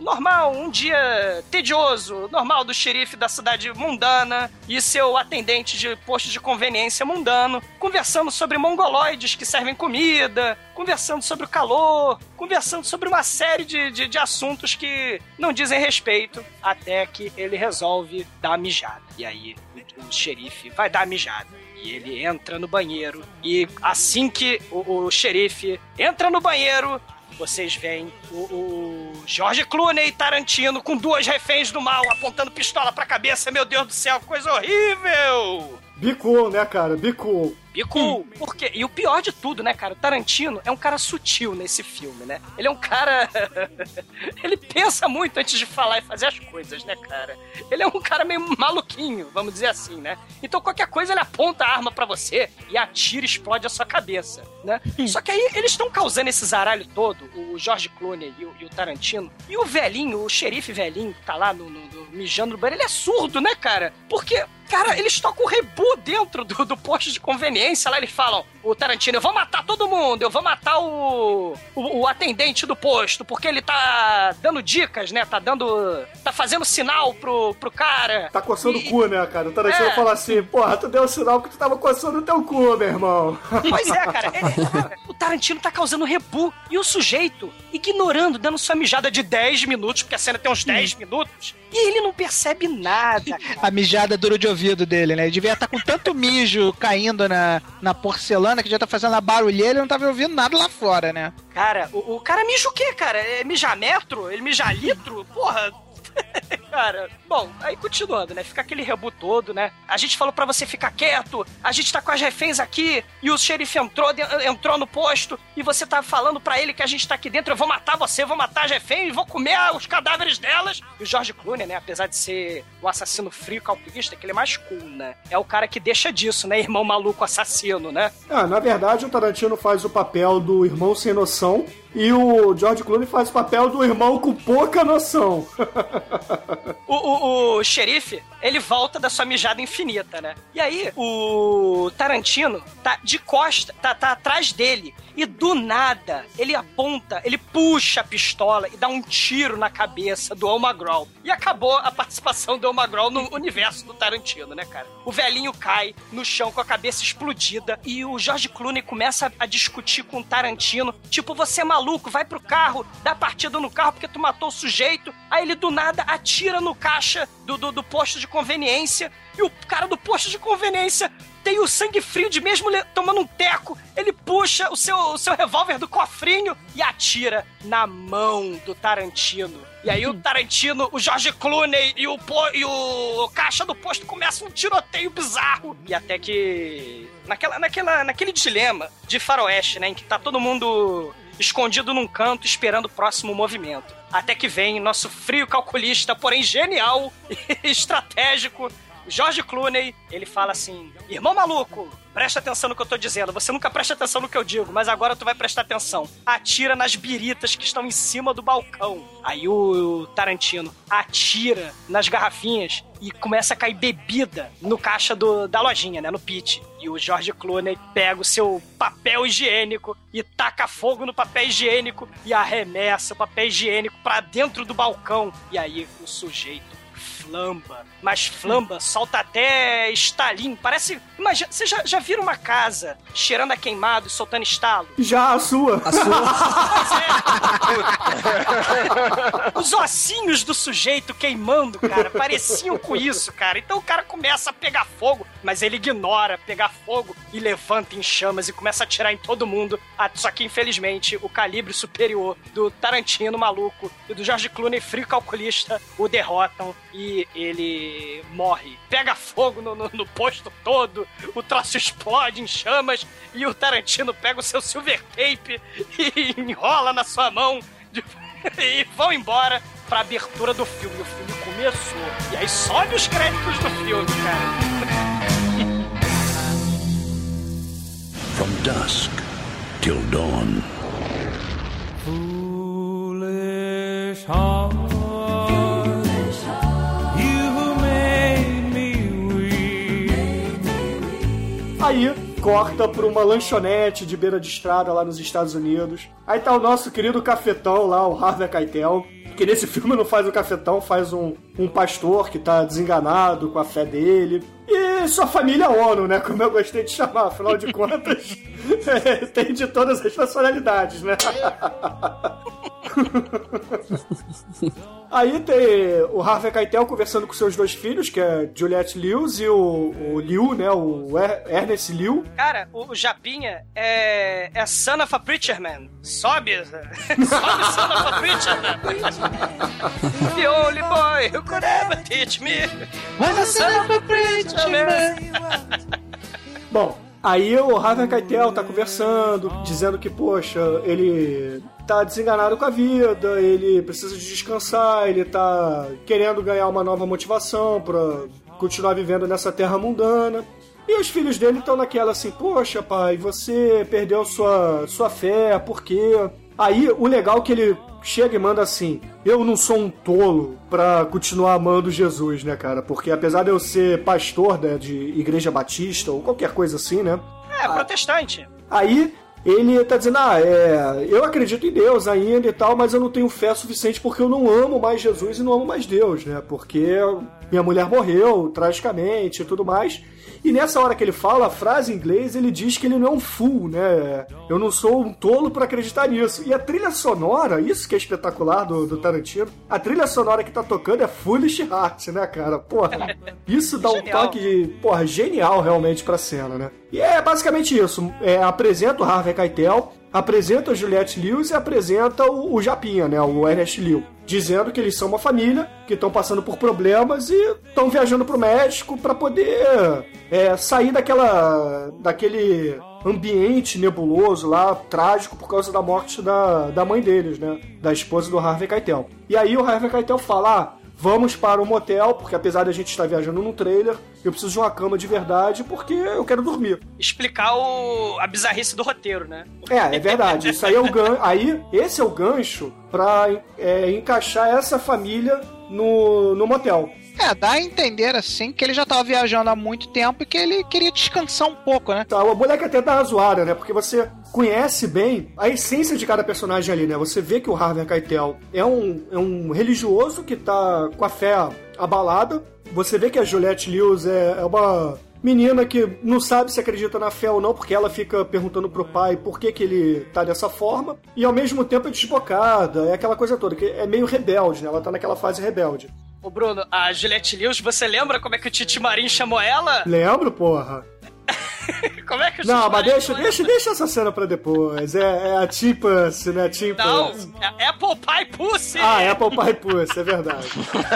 normal, um dia tedioso, normal do xerife da cidade mundana e seu atendente de posto de conveniência mundano, conversando sobre mongoloides que servem comida, conversando sobre o calor, conversando sobre uma série de, de, de assuntos que não dizem respeito, até que ele resolve dar mijada. E aí o, xerife vai dar mijada. E ele entra no banheiro. E assim que o, o xerife entra no banheiro, vocês veem o, o George Clooney Tarantino com duas reféns do mal apontando pistola pra cabeça. Meu Deus do céu, coisa horrível! Be cool, né, cara? Be E cool, porque E o pior de tudo, né, cara? O Tarantino é um cara sutil nesse filme, né? Ele é um cara. ele pensa muito antes de falar e fazer as coisas, né, cara? Ele é um cara meio maluquinho, vamos dizer assim, né? Então qualquer coisa ele aponta a arma pra você e atira e explode a sua cabeça, né? Só que aí eles estão causando esse zaralho todo, o George Clooney e o, e o Tarantino. E o velhinho, o xerife velhinho que tá lá no, no- no- mijando no banheiro, ele é surdo, né, cara? Porque Cara, eles tocam o rebu dentro do, do posto de conveniência. Lá eles falam: o Tarantino, eu vou matar todo mundo, eu vou matar o, o, o atendente do posto, porque ele tá dando dicas, né? Tá dando. tá fazendo sinal pro, pro cara. Tá coçando o cu, né, cara? O Tarantino É. fala assim, porra, tu deu sinal porque tu tava coçando o teu cu, meu irmão. Pois é, cara. ele- cara, o Tarantino tá causando rebu. E o sujeito, ignorando, dando sua mijada de 10 minutos, porque a cena tem uns 10 minutos, e ele não percebe nada. A mijada dura de ouvido dele, né? Ele devia estar com tanto mijo caindo na, na porcelana que já tá fazendo a barulheira ele não tava ouvindo nada lá fora, né? Cara, o, o cara mija o quê, cara? É mijar metro? Ele mija litro? Porra. cara, bom, aí continuando, né? Fica aquele rebu todo, né? A gente falou pra você ficar quieto, a gente tá com as reféns aqui, e o xerife entrou, de- entrou no posto, e você tá falando pra ele que a gente tá aqui dentro, eu vou matar você, vou matar as reféns, vou comer os cadáveres delas. E o George Clooney, né? Apesar de ser um assassino frio calculista, que ele é mais cool, né? É o cara que deixa disso, né? Irmão maluco assassino, né? Ah, na verdade, o Tarantino faz o papel do irmão sem noção e o George Clooney faz o papel do irmão com pouca noção. O, o- o xerife ele volta da sua mijada infinita, né? E aí, o Tarantino tá de costa, tá, tá atrás dele. E do nada, ele aponta, ele puxa a pistola e dá um tiro na cabeça do Almagrol. E acabou a participação do Almagrol no universo do Tarantino, né, cara? O velhinho cai no chão com a cabeça explodida e o George Clooney começa a discutir com o Tarantino. Tipo, você é maluco, vai pro carro, dá partida no carro porque tu matou o sujeito. Aí ele do nada atira no caixa do, do, do posto de conveniência e o cara do posto de conveniência tem o sangue frio de mesmo tomando um teco. Ele puxa o seu, o seu revólver do cofrinho e atira na mão do Tarantino. E aí o Tarantino, o George Clooney e o, e o caixa do posto começam um tiroteio bizarro. E até que. Naquela, naquela, naquele dilema de faroeste, né? Em que tá todo mundo escondido num canto esperando o próximo movimento. Até que vem nosso frio calculista, porém genial e estratégico, George Clooney, ele fala assim: Irmão maluco, presta atenção no que eu tô dizendo. Você nunca presta atenção no que eu digo, mas agora tu vai prestar atenção. Atira nas biritas que estão em cima do balcão. Aí o Tarantino atira nas garrafinhas e começa a cair bebida no caixa do, da lojinha, né? No pit. E o George Clooney pega o seu papel higiênico e taca fogo no papel higiênico e arremessa o papel higiênico para dentro do balcão. E aí o sujeito flamba. Mas flamba, solta até estalinho. Parece. Imagina, vocês já, já viram uma casa cheirando a queimado e soltando estalo? Já, a sua. A sua. Os ossinhos do sujeito queimando, cara, pareciam com isso, cara. Então o cara começa a pegar fogo, mas ele ignora pegar fogo e levanta em chamas e começa a atirar em todo mundo. Ah, só que, infelizmente, o calibre superior do Tarantino maluco e do George Clooney frio calculista o derrotam e ele morre. Pega fogo no, no, no posto todo, o troço explode em chamas e o Tarantino pega o seu silver tape e enrola na sua mão de... e vão embora pra abertura do filme. O filme começou. E aí sobe os créditos do filme, cara. From dusk till dawn. Foolish heart, Aí corta pra uma lanchonete de beira de estrada lá nos Estados Unidos. Aí tá o nosso querido cafetão lá, o Harvey Keitel. Que nesse filme não faz o cafetão, faz um, um pastor que tá desenganado com a fé dele. E sua família ONU, né? Como eu gostei de chamar, afinal de contas, é, tem de todas as nacionalidades, né? Aí tem o Harvey Keitel conversando com seus dois filhos, que é Juliette Lewis e o, o Liu, né? O er Ernest Liu. Cara, o, o Japinha é, é son of a preacher man. Sobe, sobe son of a preacher man. The only boy who could ever teach me was a son of a preacher man. Bom, aí o Harvey Keitel tá conversando, dizendo que, poxa, ele tá desenganado com a vida, ele precisa de descansar, ele tá querendo ganhar uma nova motivação pra continuar vivendo nessa terra mundana. E os filhos dele estão naquela assim, poxa pai, você perdeu sua, sua fé, por quê? Aí o legal é que ele chega e manda assim: Eu não sou um tolo pra continuar amando Jesus, né, cara? Porque apesar de eu ser pastor né, de igreja batista ou qualquer coisa assim, né? É, protestante. Aí ele tá dizendo: Ah, é, eu acredito em Deus ainda e tal, mas eu não tenho fé suficiente porque eu não amo mais Jesus e não amo mais Deus, né? Porque minha mulher morreu tragicamente e tudo mais. E nessa hora que ele fala a frase em inglês, ele diz que ele não é um fool, né? Eu não sou um tolo para acreditar nisso. E a trilha sonora, isso que é espetacular do, do Tarantino, a trilha sonora que tá tocando é Foolish Heart, né, cara? Porra, isso dá um toque, porra, genial realmente pra cena, né? E é basicamente isso. É, apresenta o Harvey Keitel, apresenta a Juliette Lewis e apresenta o, o Japinha, né? O Ernest Liu. Dizendo que eles são uma família, que estão passando por problemas e estão viajando pro México para poder é, sair daquela. daquele ambiente nebuloso lá, trágico, por causa da morte da, da mãe deles, né? Da esposa do Harvey Keitel. E aí o Harvey Keitel fala: ah, vamos para o motel, porque apesar de a gente estar viajando num trailer, eu preciso de uma cama de verdade porque eu quero dormir. Explicar o, a bizarrice do roteiro, né? É, é verdade. Isso aí é o gancho. Aí, esse é o gancho pra é, encaixar essa família no, no motel. É, dá a entender assim que ele já tava viajando há muito tempo e que ele queria descansar um pouco, né? Tá, a moleque até dá zoada, né? Porque você conhece bem a essência de cada personagem ali, né? Você vê que o Harvey Keitel é um, é um religioso que tá com a fé abalada. Você vê que a Juliette Lewis é, é uma menina que não sabe se acredita na fé ou não, porque ela fica perguntando pro pai por que, que ele tá dessa forma, e ao mesmo tempo é desbocada, é aquela coisa toda, que é meio rebelde, né? Ela tá naquela fase rebelde. Ô, Bruno, a Juliette Lewis, você lembra como é que o Titi Marim chamou ela? Lembro, porra. como é que o Não, mas deixa, deixa, deixa essa cena pra depois. É, é a Tipas, né? Tipas. Não, é Apple Pie Pussy! Ah, Apple Pie Pussy, é verdade.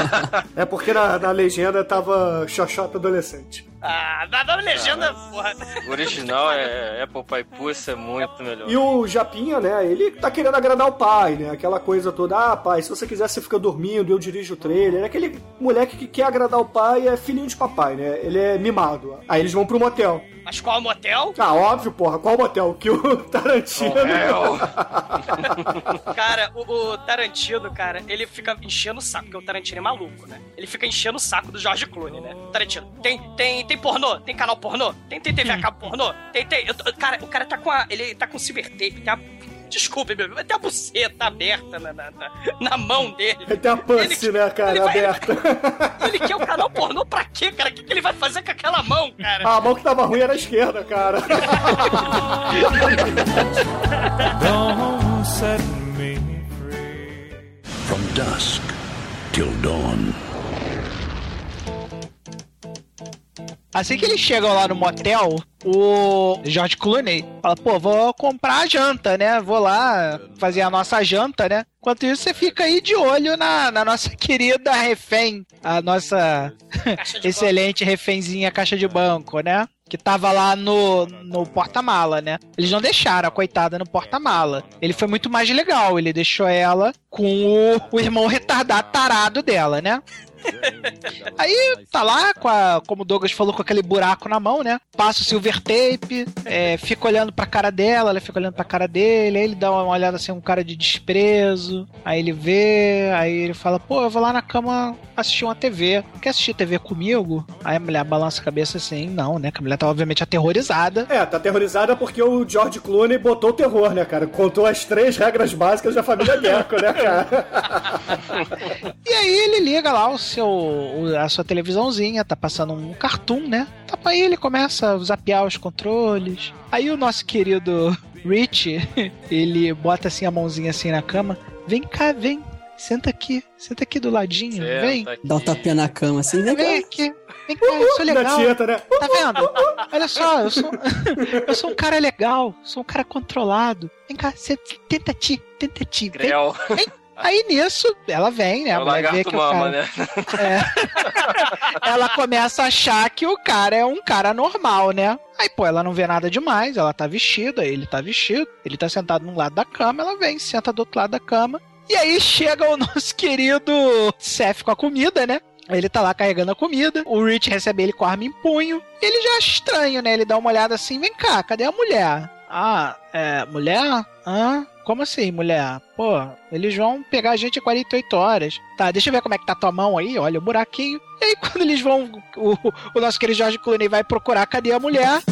é porque na, na legenda tava Xoxota adolescente. Ah, na, na legenda, porra. O original é Apple Pie Pussy, é muito melhor. E o Japinha, né, ele tá querendo agradar o pai, né? Aquela coisa toda, ah, pai, se você quiser, você fica dormindo, eu dirijo o trailer. É aquele moleque que quer agradar o pai, é filhinho de papai, né? Ele é mimado. Aí eles vão pro motel. Mas qual motel? Ah, óbvio, porra, qual motel? Que o Tarantino. Cara, o, o Tarantino, cara, ele fica enchendo o saco, porque o Tarantino é maluco, né? Ele fica enchendo o saco do George Clooney, né? Tarantino, tem, tem, tem pornô? Tem canal pornô? Tem, tem TV a cabo pornô? Tem, tem. Eu cara, o cara tá com a. Ele tá com silver tape, tem a. Desculpe, meu, tem a buceta aberta na, na, na- na mão dele. Ele tem a pussy, né, cara, ele vai- aberta. Ele quer o canal pornô pra quê, cara? O que, que ele vai fazer com aquela mão, cara? Ah, a mão que tava ruim era a esquerda, cara. Don't set me From dusk till dawn. Assim que eles chegam lá no motel, o George Clooney fala, pô, vou comprar a janta, né? Vou lá fazer a nossa janta, né? Enquanto isso, você fica aí de olho na, na nossa querida refém, a nossa excelente refémzinha caixa de banco, né? Que tava lá no, no porta-mala, né? Eles não deixaram a coitada no porta-mala. Ele foi muito mais legal, ele deixou ela com o, o irmão retardado tarado dela, né? Aí tá lá, com a, como o Douglas falou, com aquele buraco na mão, né? Passa o silver tape, é, fica olhando pra cara dela, ela fica olhando pra cara dele, aí ele dá uma olhada assim, um cara de desprezo, aí ele vê, aí ele fala, pô, eu vou lá na cama assistir uma TV. Quer assistir TV comigo? Aí a mulher balança a cabeça assim, não, né? Que a mulher tá obviamente aterrorizada. É, tá aterrorizada porque o George Clooney botou o terror, né, cara? Contou as três regras básicas da família Gecko, né, cara? E aí ele liga lá o seu, a sua televisãozinha, tá passando um cartoon, né? Tá aí ele começa a zapear os controles. Aí o nosso querido Rich, ele bota assim a mãozinha assim na cama. Vem cá, vem. Senta aqui, senta aqui do ladinho, vem. Dá um tapinha na cama assim, vem Vem aqui, vem cá, eu sou legal. Tieta, né? Tá vendo? Olha só, eu sou, eu sou um cara legal, sou um cara controlado. Vem cá, senta, tenta ti, tenta ti. Vem, vem. Aí nisso, ela vem, né? É A o mulher vê lagarto que o mama, cara... né? ela começa a achar que o cara é um cara normal, né? Aí, pô, ela não vê nada demais, ela tá vestida, ele tá vestido, ele tá sentado num lado da cama, ela vem, senta do outro lado da cama. E aí chega o nosso querido Seth com a comida, né? Ele tá lá carregando a comida, o Rich recebe ele com a arma em punho. Ele já acha estranho, né? Ele dá uma olhada assim: vem cá, cadê a mulher? Ah, é, mulher? Hã? Como assim, mulher? Pô, eles vão pegar a gente em 48 horas. Tá, deixa eu ver como é que tá tua mão aí, olha o buraquinho. E aí, quando eles vão, o, o nosso querido George Clooney vai procurar cadê a mulher.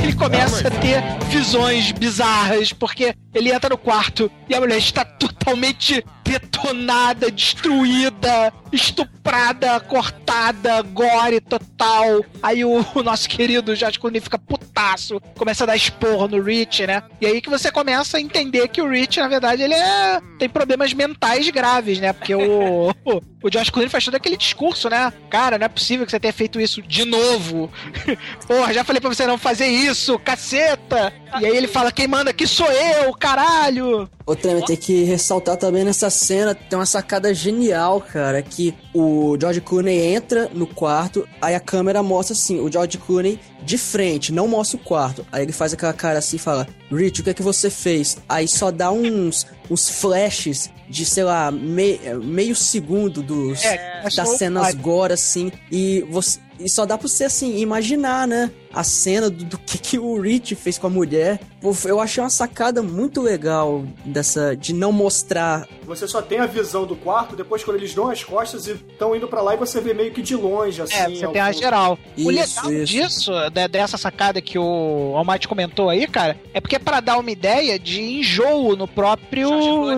Ele começa a ter visões bizarras, porque ele entra no quarto e a mulher está totalmente detonada, destruída, estuprada, cortada, gore total. Aí o, o nosso querido George Clooney fica putaço, começa a dar esporro no Rich, né? E aí que você começa a entender que o Rich, na verdade, ele é tem problemas mentais graves, né? Porque o, o, o George Clooney faz todo aquele discurso, né? Cara, não é possível que você tenha feito isso de novo. Porra, já falei pra você não fazer isso, caceta! E aí ele fala, quem manda aqui sou eu, caralho! Ô, Temer, tem que ressaltar também nessa cena, tem uma sacada genial, cara, que o George Clooney entra no quarto, aí a câmera mostra assim, o George Clooney de frente, não mostra o quarto. Aí ele faz aquela cara assim e fala, Rich, o que é que você fez? Aí só dá uns, uns flashes de, sei lá, mei- meio segundo dos, É, das cenas Ai. gore, assim, e você... E só dá pra você, assim, imaginar, né? A cena do, do que, que o Rich fez com a mulher. Pô, eu achei uma sacada muito legal dessa... De não mostrar você só tem a visão do quarto depois quando eles dão as costas e estão indo pra lá e você vê meio que de longe, assim. É, você ao tem a geral. o Isso, legal isso. disso, de- dessa sacada que o Almighty comentou aí, cara, é porque é pra dar uma ideia de enjoo no próprio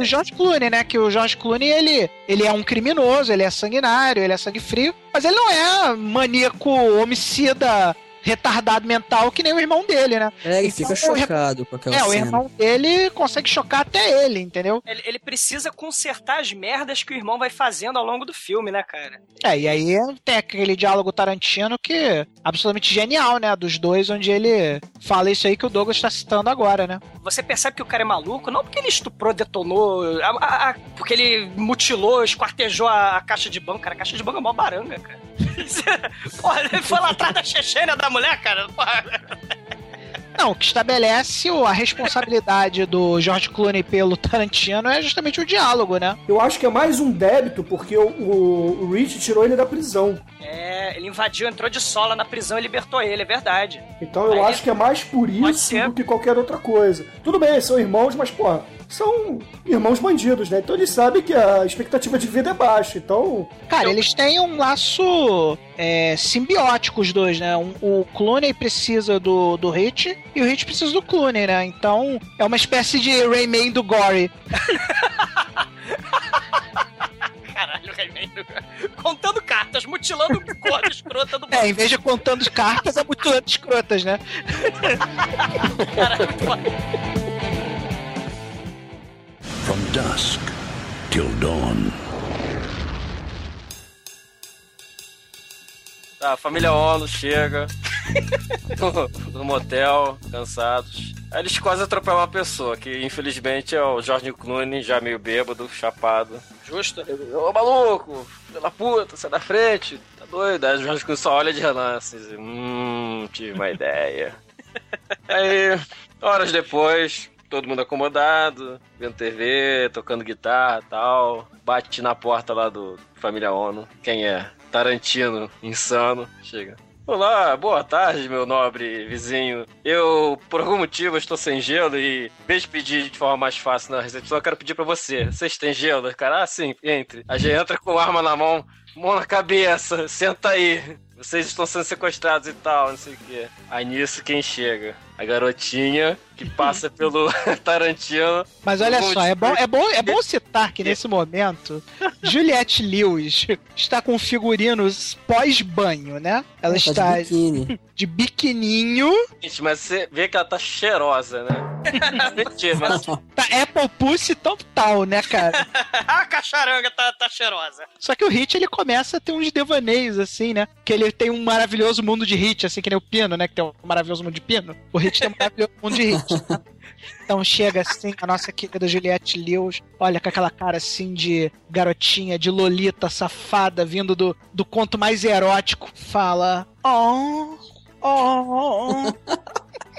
George Clooney. né? Que o George Clooney, ele, ele é um criminoso, ele é sanguinário, ele é sangue frio, mas ele não é maníaco, homicida, retardado mental que nem o irmão dele, né? É, ele Então, fica o chocado com aquela É, o cena. irmão dele consegue chocar até ele, entendeu? Ele, ele precisa consertar as merdas que o irmão vai fazendo ao longo do filme, né, cara? É, e aí tem aquele diálogo Tarantino que é absolutamente genial, né? Dos dois, onde ele fala isso aí que o Douglas tá citando agora, né? Você percebe que o cara é maluco, não porque ele estuprou, detonou, a- a- a- porque ele mutilou, esquartejou a, a caixa de banco. Cara, a caixa de banco é mó baranga, cara. Porra, ele foi lá atrás da Chechênia da mulher, cara. Porra. Não, o que estabelece a responsabilidade do George Clooney pelo Tarantino é justamente o diálogo, né? Eu acho que é mais um débito, porque o, o, o Rich tirou ele da prisão. É, ele invadiu, entrou de sola na prisão e libertou ele, é verdade. Então eu Aí acho que é mais por isso do que qualquer outra coisa. Tudo bem, são irmãos, mas, porra, são irmãos bandidos, né? Então eles sabem que a expectativa de vida é baixa. Então. Cara, eles têm um laço é, simbiótico, os dois, né? Um- o Clooney precisa do, do Hit e o Hit precisa do Clooney, né? Então é uma espécie de Rayman do Gory. Caralho, Rayman. Contando cartas, mutilando gorda escrota do É, em vez de contando as cartas, é mutilando escrotas, né? Caralho, muito. From dusk till dawn. Tá, a família ONU chega no, no motel, cansados. Aí eles quase atropelam uma pessoa, que infelizmente é o George Clooney, já meio bêbado, chapado. Justo. Ô maluco, filho da puta, sai da frente, tá doido? Aí o George Clooney só olha de relance e diz, hum, tive uma ideia. Aí, horas depois, todo mundo acomodado, vendo TV, tocando guitarra tal. Bate na porta lá do Família ONU. Quem é? Tarantino, insano. Chega. Olá, boa tarde, meu nobre vizinho. Eu, por algum motivo, estou sem gelo e, em vez de pedir de forma mais fácil na recepção, eu quero pedir pra você. Vocês têm gelo? Cara, ah, sim, entre. A gente entra com arma na mão, mão na cabeça, senta aí. Vocês estão sendo sequestrados e tal, não sei o quê. Aí nisso, quem chega? A garotinha que passa pelo Tarantino. Mas olha só, é bom, de- é, bom, é bom citar que nesse momento, Juliette Lewis está com figurinos pós-banho, né? Ela Tá de está biquíni. de biquininho. Gente, mas você vê que ela tá cheirosa, né? Mentira, mas Tá Apple Pussy total, né, cara? a cacharanga tá, tá cheirosa. Só que o Hit, ele começa a ter uns devaneios, assim, né? Que ele tem um maravilhoso mundo de Hit, assim, que nem o Pino, né? Que tem um maravilhoso mundo de Pino. O Hit tem um maravilhoso mundo de Hit. né? Então chega assim, a nossa querida Juliette Lewis, olha com aquela cara assim de garotinha, de lolita safada, vindo do, do conto mais erótico. Fala: Oh, oh,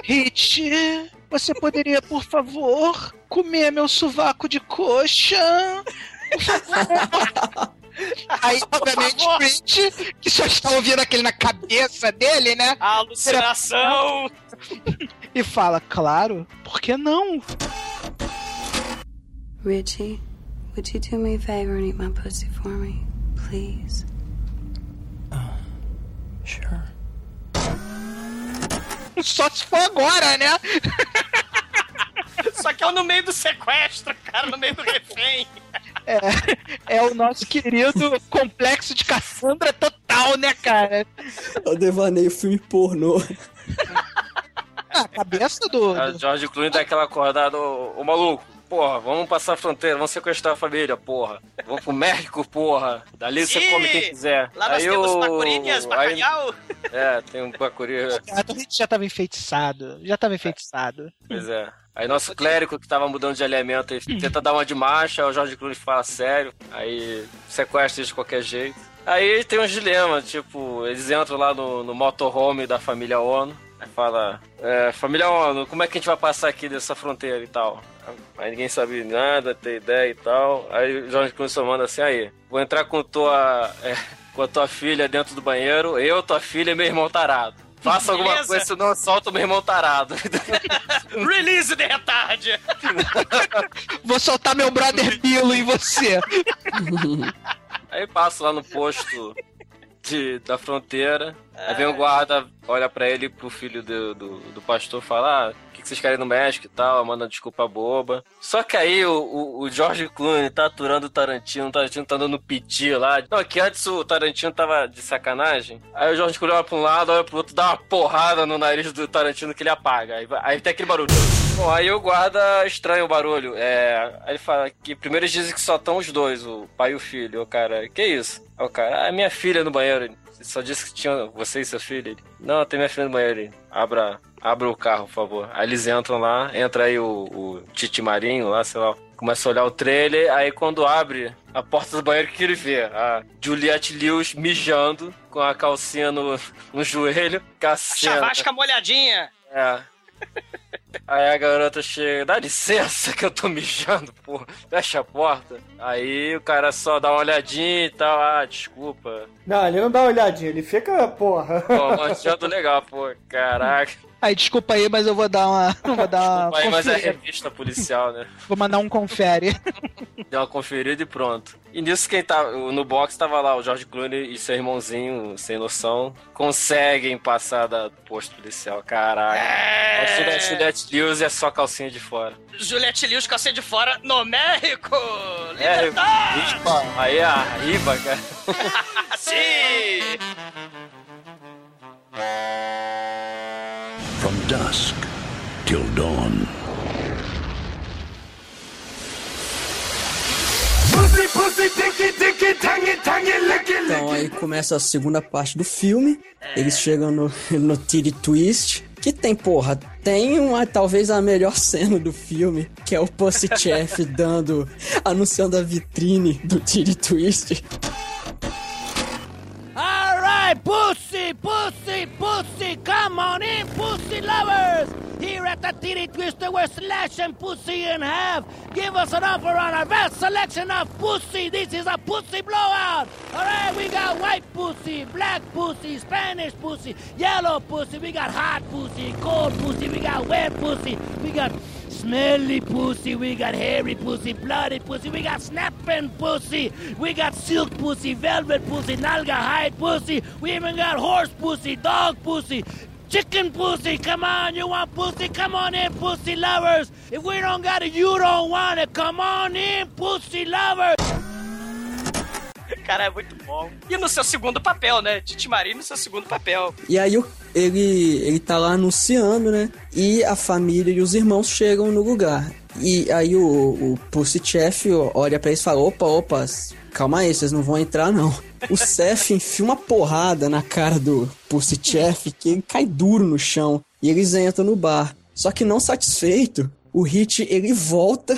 Hit, você poderia, por favor, comer meu sovaco de coxa? Por favor. Aí, obviamente, o Rich, que só está ouvindo aquele na cabeça dele, né? A alucinação! E fala, claro, por que não? Richie, would you do me a favor and eat my pussy for me? Please. Sure. Só se for agora, né? Só que é no meio do sequestro, cara, no meio do refém. É, é o nosso querido complexo de Cassandra total, né, cara? É o devaneio filme pornô. A cabeça do. a George Clooney dá aquela acordada, ô, ô maluco. Porra, vamos passar a fronteira, vamos sequestrar a família, porra. Vamos pro México, porra. Dali você come quem quiser. Lá nós Aí temos o- bacurinhas, aí- bacalhau. É, tem um bacuri. O Hit já tava enfeitiçado. Já tava enfeitiçado. Pois é. Aí nosso clérigo que tava mudando de alimento, ele tenta dar uma de marcha, aí o Jorge Clooney fala sério, aí sequestra eles de qualquer jeito. Aí tem uns dilemas, tipo, eles entram lá no, no motorhome da família ONU, aí fala, é, família ONU, como é que a gente vai passar aqui dessa fronteira e tal? Aí ninguém sabe nada, tem ideia e tal. Aí o Jorge Clooney só manda assim, aí, vou entrar com tua, é, com a tua filha dentro do banheiro, eu, tua filha e meu irmão tarado. Faça alguma Beleza? coisa, senão eu solto meu irmão tarado. Release de retarde! Vou soltar meu brother Bilo em você. Aí passo lá no posto de, da fronteira. Aí vem o guarda, olha pra ele e pro filho do, do, do pastor fala: Ah, o que, vocês querem no México e tal? Manda desculpa boba. Só que aí o, o, o George Clooney tá aturando o Tarantino, o Tarantino tá dando piti lá. Não, que antes o Tarantino tava de sacanagem. Aí o George Clooney olha pra um lado, olha pro outro, dá uma porrada no nariz do Tarantino que ele apaga. Aí, aí tem aquele barulho. Bom, aí o guarda estranha o barulho. É, aí ele fala que primeiro eles dizem que só estão os dois, o pai e o filho. O cara, que isso? Aí o cara, ah, minha filha no banheiro. Ele só disse que tinha você e seu filho. Ele, não, tem minha filha no banheiro. Ele, abra, abra o carro, por favor. Aí eles entram lá, entra aí o, o Titi Marinho lá, sei lá. Começa a olhar o trailer, aí quando abre a porta do banheiro, o que ele vê? A Juliette Lewis mijando com a calcinha no, no joelho. Cacena. Chavasca molhadinha! É. Aí a garota chega, dá licença que eu tô mijando, pô, fecha a porta. Aí o cara só dá uma olhadinha e tal, ah, desculpa. Não, ele não dá uma olhadinha, ele fica, porra. Pô, manchando legal, pô, caraca. Aí, desculpa aí, mas eu vou dar uma. Vou dar uma. Aí, mas é revista policial, né? Vou mandar um confere. Deu uma conferida e pronto. E nisso quem tá no box tava lá, o George Clooney e seu irmãozinho, sem noção, conseguem passar da posto policial, caraca. É. Juliette- Juliette Lewis é só calcinha de fora. Juliette Lewis calcinha de fora no México! É, rispa, aí a riba, cara. Sim! Dusk till dawn. Pussy, pussy, dicky, dicky, tangy, tangy, licky, Então aí começa a segunda parte do filme. Eles chegam no, no Titty Twist. Que tem, porra, tem uma, talvez a melhor cena do filme, que é o Pussy Chef dando, anunciando a vitrine do Titty Twist. Right, pussy, pussy, pussy, come on in, pussy lovers. Here at the Titty Twister, we're slashing pussy in half. Give us an offer on our vast selection of pussy. This is a pussy blowout. All right, we got white pussy, black pussy, Spanish pussy, yellow pussy. We got hot pussy, cold pussy. We got wet pussy. We got smelly pussy. We got hairy pussy, bloody pussy. We got snapping pussy. We got silk pussy, velvet pussy, nalga hide pussy. We even got horse pussy, dog pussy. Chicken pussy, come on, you want pussy? Come on in, pussy lovers. If we don't got it, you don't want it. Come on in, pussy lovers. Cara, é muito bom. E no seu segundo papel, né? Titi Maria no seu segundo papel. E aí ele, ele tá lá anunciando, né? E a família e os irmãos chegam no lugar. E aí o, o Pussy Chef olha pra eles e fala: opa, opa, calma aí, vocês não vão entrar não. O Seth enfia uma porrada na cara do Pussy Chef que ele cai duro no chão. E eles entram no bar. Só que não satisfeito, o Hit ele volta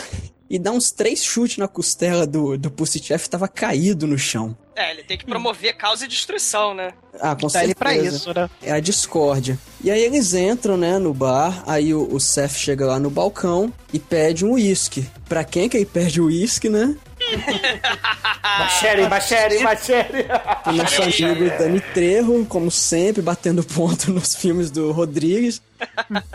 e dá uns três chutes na costela do, do Pussy Chef tava caído no chão. É, ele tem que promover causa e destruição, né? Ah, com Tá certeza. ali pra isso, né? É a discórdia. E aí eles entram, né, no bar, aí o, o Seth chega lá no balcão e pede um uísque. Pra quem que ele pede o uísque, né? Machere, machere, machere. O nosso amigo Dani Trejo, como sempre, batendo ponto nos filmes do Rodrigues.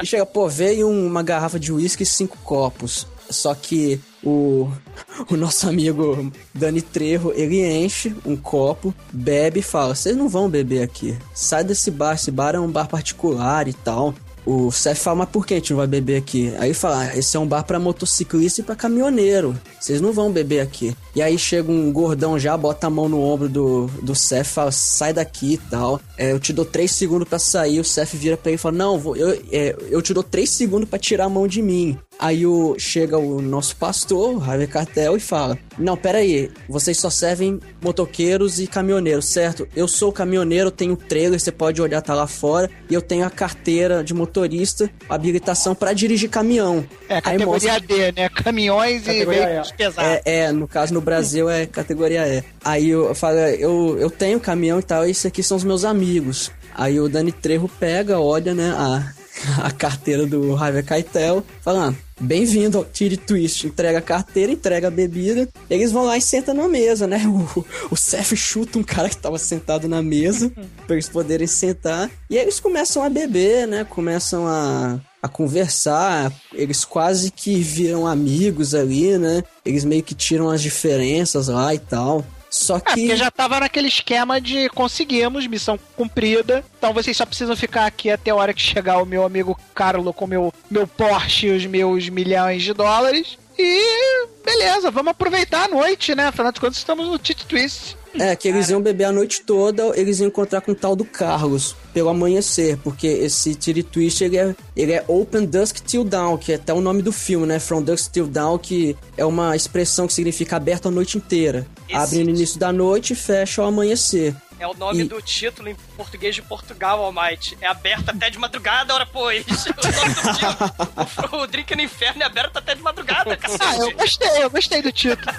E chega, pô, veio uma garrafa de uísque e cinco copos. Só que o, o nosso amigo Dani Trejo, ele enche um copo, bebe e fala: Vocês não vão beber aqui. Sai desse bar, esse bar é um bar particular e tal. O Seth fala, mas por que a gente não vai beber aqui? Aí fala, ah, esse é um bar pra motociclista e pra caminhoneiro. Vocês não vão beber aqui. E aí chega um gordão já, bota a mão no ombro do, do Seth, fala, sai daqui e tal. É, eu te dou três segundos pra sair. O Seth vira pra ele e fala, não, vou, eu, é, eu te dou três segundos pra tirar a mão de mim. Aí o, chega o nosso pastor, o Harvey Cartel, e fala: Não, pera aí, vocês só servem motoqueiros e caminhoneiros, certo? Eu sou caminhoneiro, tenho trailer, você pode olhar, tá lá fora, e eu tenho a carteira de motorista, habilitação pra dirigir caminhão. É, categoria mostra- D, né? Caminhões e Categoria veículos pesados. é, é, no caso no Brasil é categoria E. Aí eu falo, eu, eu tenho caminhão e tal, e esses aqui são os meus amigos. Aí o Dani Trejo pega, olha, né, a, a carteira do Javier Keitel, fala, ah, bem-vindo ao Tire Twist. Entrega a carteira, entrega a bebida. Eles vão lá e sentam na mesa, né? O, o Seth chuta um cara que tava sentado na mesa pra eles poderem sentar. E aí eles começam a beber, né? Começam a, a conversar. Eles quase que viram amigos ali, né? Eles meio que tiram as diferenças lá e tal. Só É, que. porque já tava naquele esquema de conseguimos, missão cumprida. Então vocês só precisam ficar aqui até a hora que chegar o meu amigo Carlo com meu, meu Porsche e os meus milhões de dólares. E beleza, vamos aproveitar a noite, né? Afinal de contas, estamos no Tite Twist. É, que eles iam beber a noite toda, eles iam encontrar com o tal do Carlos pelo amanhecer, porque esse Tiri Twist ele é, ele é Open Dusk Till Dawn, que é até o nome do filme, né? From Dusk Till Dawn, que é uma expressão que significa aberto a noite inteira. Abre no início da noite e fecha ao amanhecer. É o nome E- do título em português de Portugal, Almighty. É aberto até de madrugada, ora pois. O nome do título. O Drink no Inferno é aberto até de madrugada, cacete. Ah, eu gostei, eu gostei do título.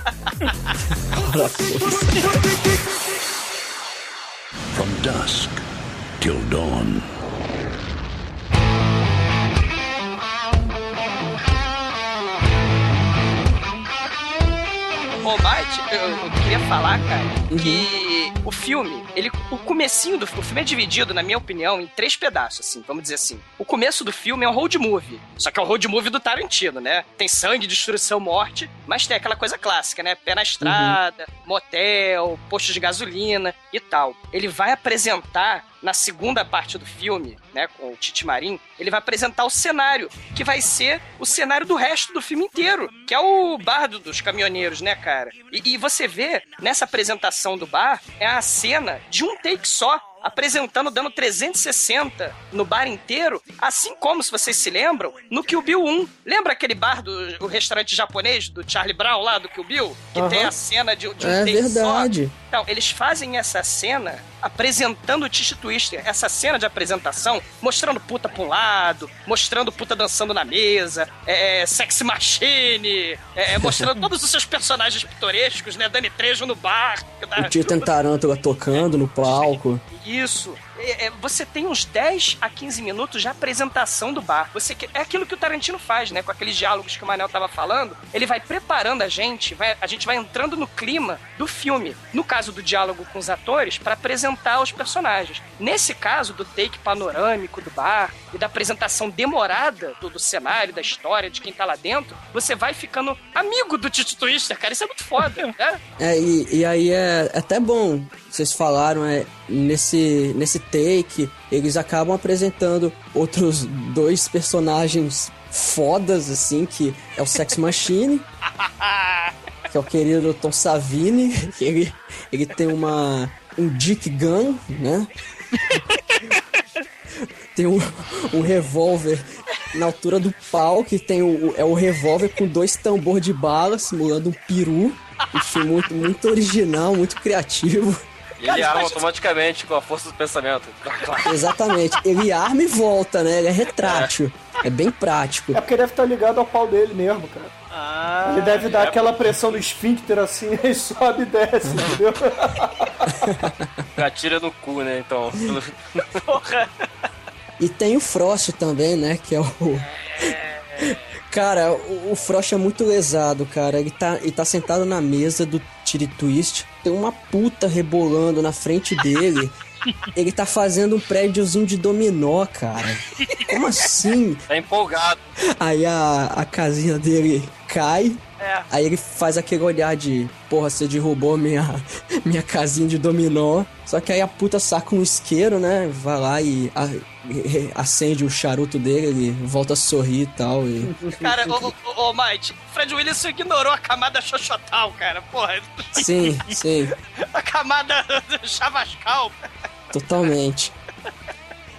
From dusk till dawn. Ô, Might, eu, eu queria falar, cara, que o filme, ele, o comecinho do o filme é dividido, na minha opinião, em três pedaços, assim, vamos dizer assim. O começo do filme é um road movie, só que é o road movie do Tarantino, né? Tem sangue, destruição, morte, mas tem aquela coisa clássica, né? Pé na estrada, motel, posto de gasolina e tal. Ele vai apresentar na segunda parte do filme, né, com o Tite Marim, ele vai apresentar o cenário, que vai ser o cenário do resto do filme inteiro, que é o bar do- dos caminhoneiros, né, cara? E, e você vê nessa apresentação do bar, é a cena de um take só, apresentando, dando 360 no bar inteiro, assim como, se vocês se lembram, no Kill Bill 1. Lembra aquele bar do o restaurante japonês do Charlie Brown lá do Kill Bill? Que Aham. tem a cena de, de um É take verdade. só? Então, eles fazem essa cena apresentando o Tish Twister, essa cena de apresentação, mostrando puta pra um lado, mostrando puta dançando na mesa, é, Sex Machine, é, mostrando todos os seus personagens pitorescos, né? Dani Trejo no bar. O Titan Tarântula tocando no palco. Isso. É, é, você tem uns 10 a 15 minutos de apresentação do bar. Você é aquilo que o Tarantino faz, né? Com aqueles diálogos que o Manel tava falando. Ele vai preparando a gente, vai- a gente vai entrando no clima do filme. No caso do diálogo com os atores, para apresentar os personagens. Nesse caso, do take panorâmico do bar e da apresentação demorada do, do cenário, da história, de quem tá lá dentro, você vai ficando amigo do Tito Twister, cara. Isso é muito foda, né? É, e, e aí é até bom, vocês falaram, é, nesse, nesse take, eles acabam apresentando outros dois personagens fodas, assim, que é o Sex Machine, que é o querido Tom Savini, que ele, ele tem uma, um Dick Gun, né? tem um, um revólver na altura do pau, que tem o, é o revólver com dois tambor de bala, simulando um peru. Enfim, muito, muito original, muito criativo. E ele arma automaticamente com a força do pensamento. Exatamente. Ele arma e volta, né? Ele é retrátil. É bem prático. É porque deve estar ligado ao pau dele mesmo, cara. Ah, Ele deve dar é. aquela pressão no esfíncter assim, e sobe e desce, entendeu? Atira no cu, né? Então. Porra. E tem o Frost também, né? Que é o. Cara, o, o Frost é muito lesado, cara. Ele tá, ele tá sentado na mesa do Tiri Twist. Tem uma puta rebolando na frente dele. Ele tá fazendo um prédiozinho de dominó, cara. Como assim? Tá empolgado. Aí a, a casinha dele cai. É. Aí ele faz aquele olhar de porra, você derrubou minha, minha casinha de dominó. Só que aí a puta saca um isqueiro, né? Vai lá e, a- acende o charuto dele, ele volta a sorrir e tal. E... Cara, ô, ô, ô, Mike, Fred Williamson ignorou a camada xoxotal, cara. Porra. Sim, sim, A camada chavascal. totalmente.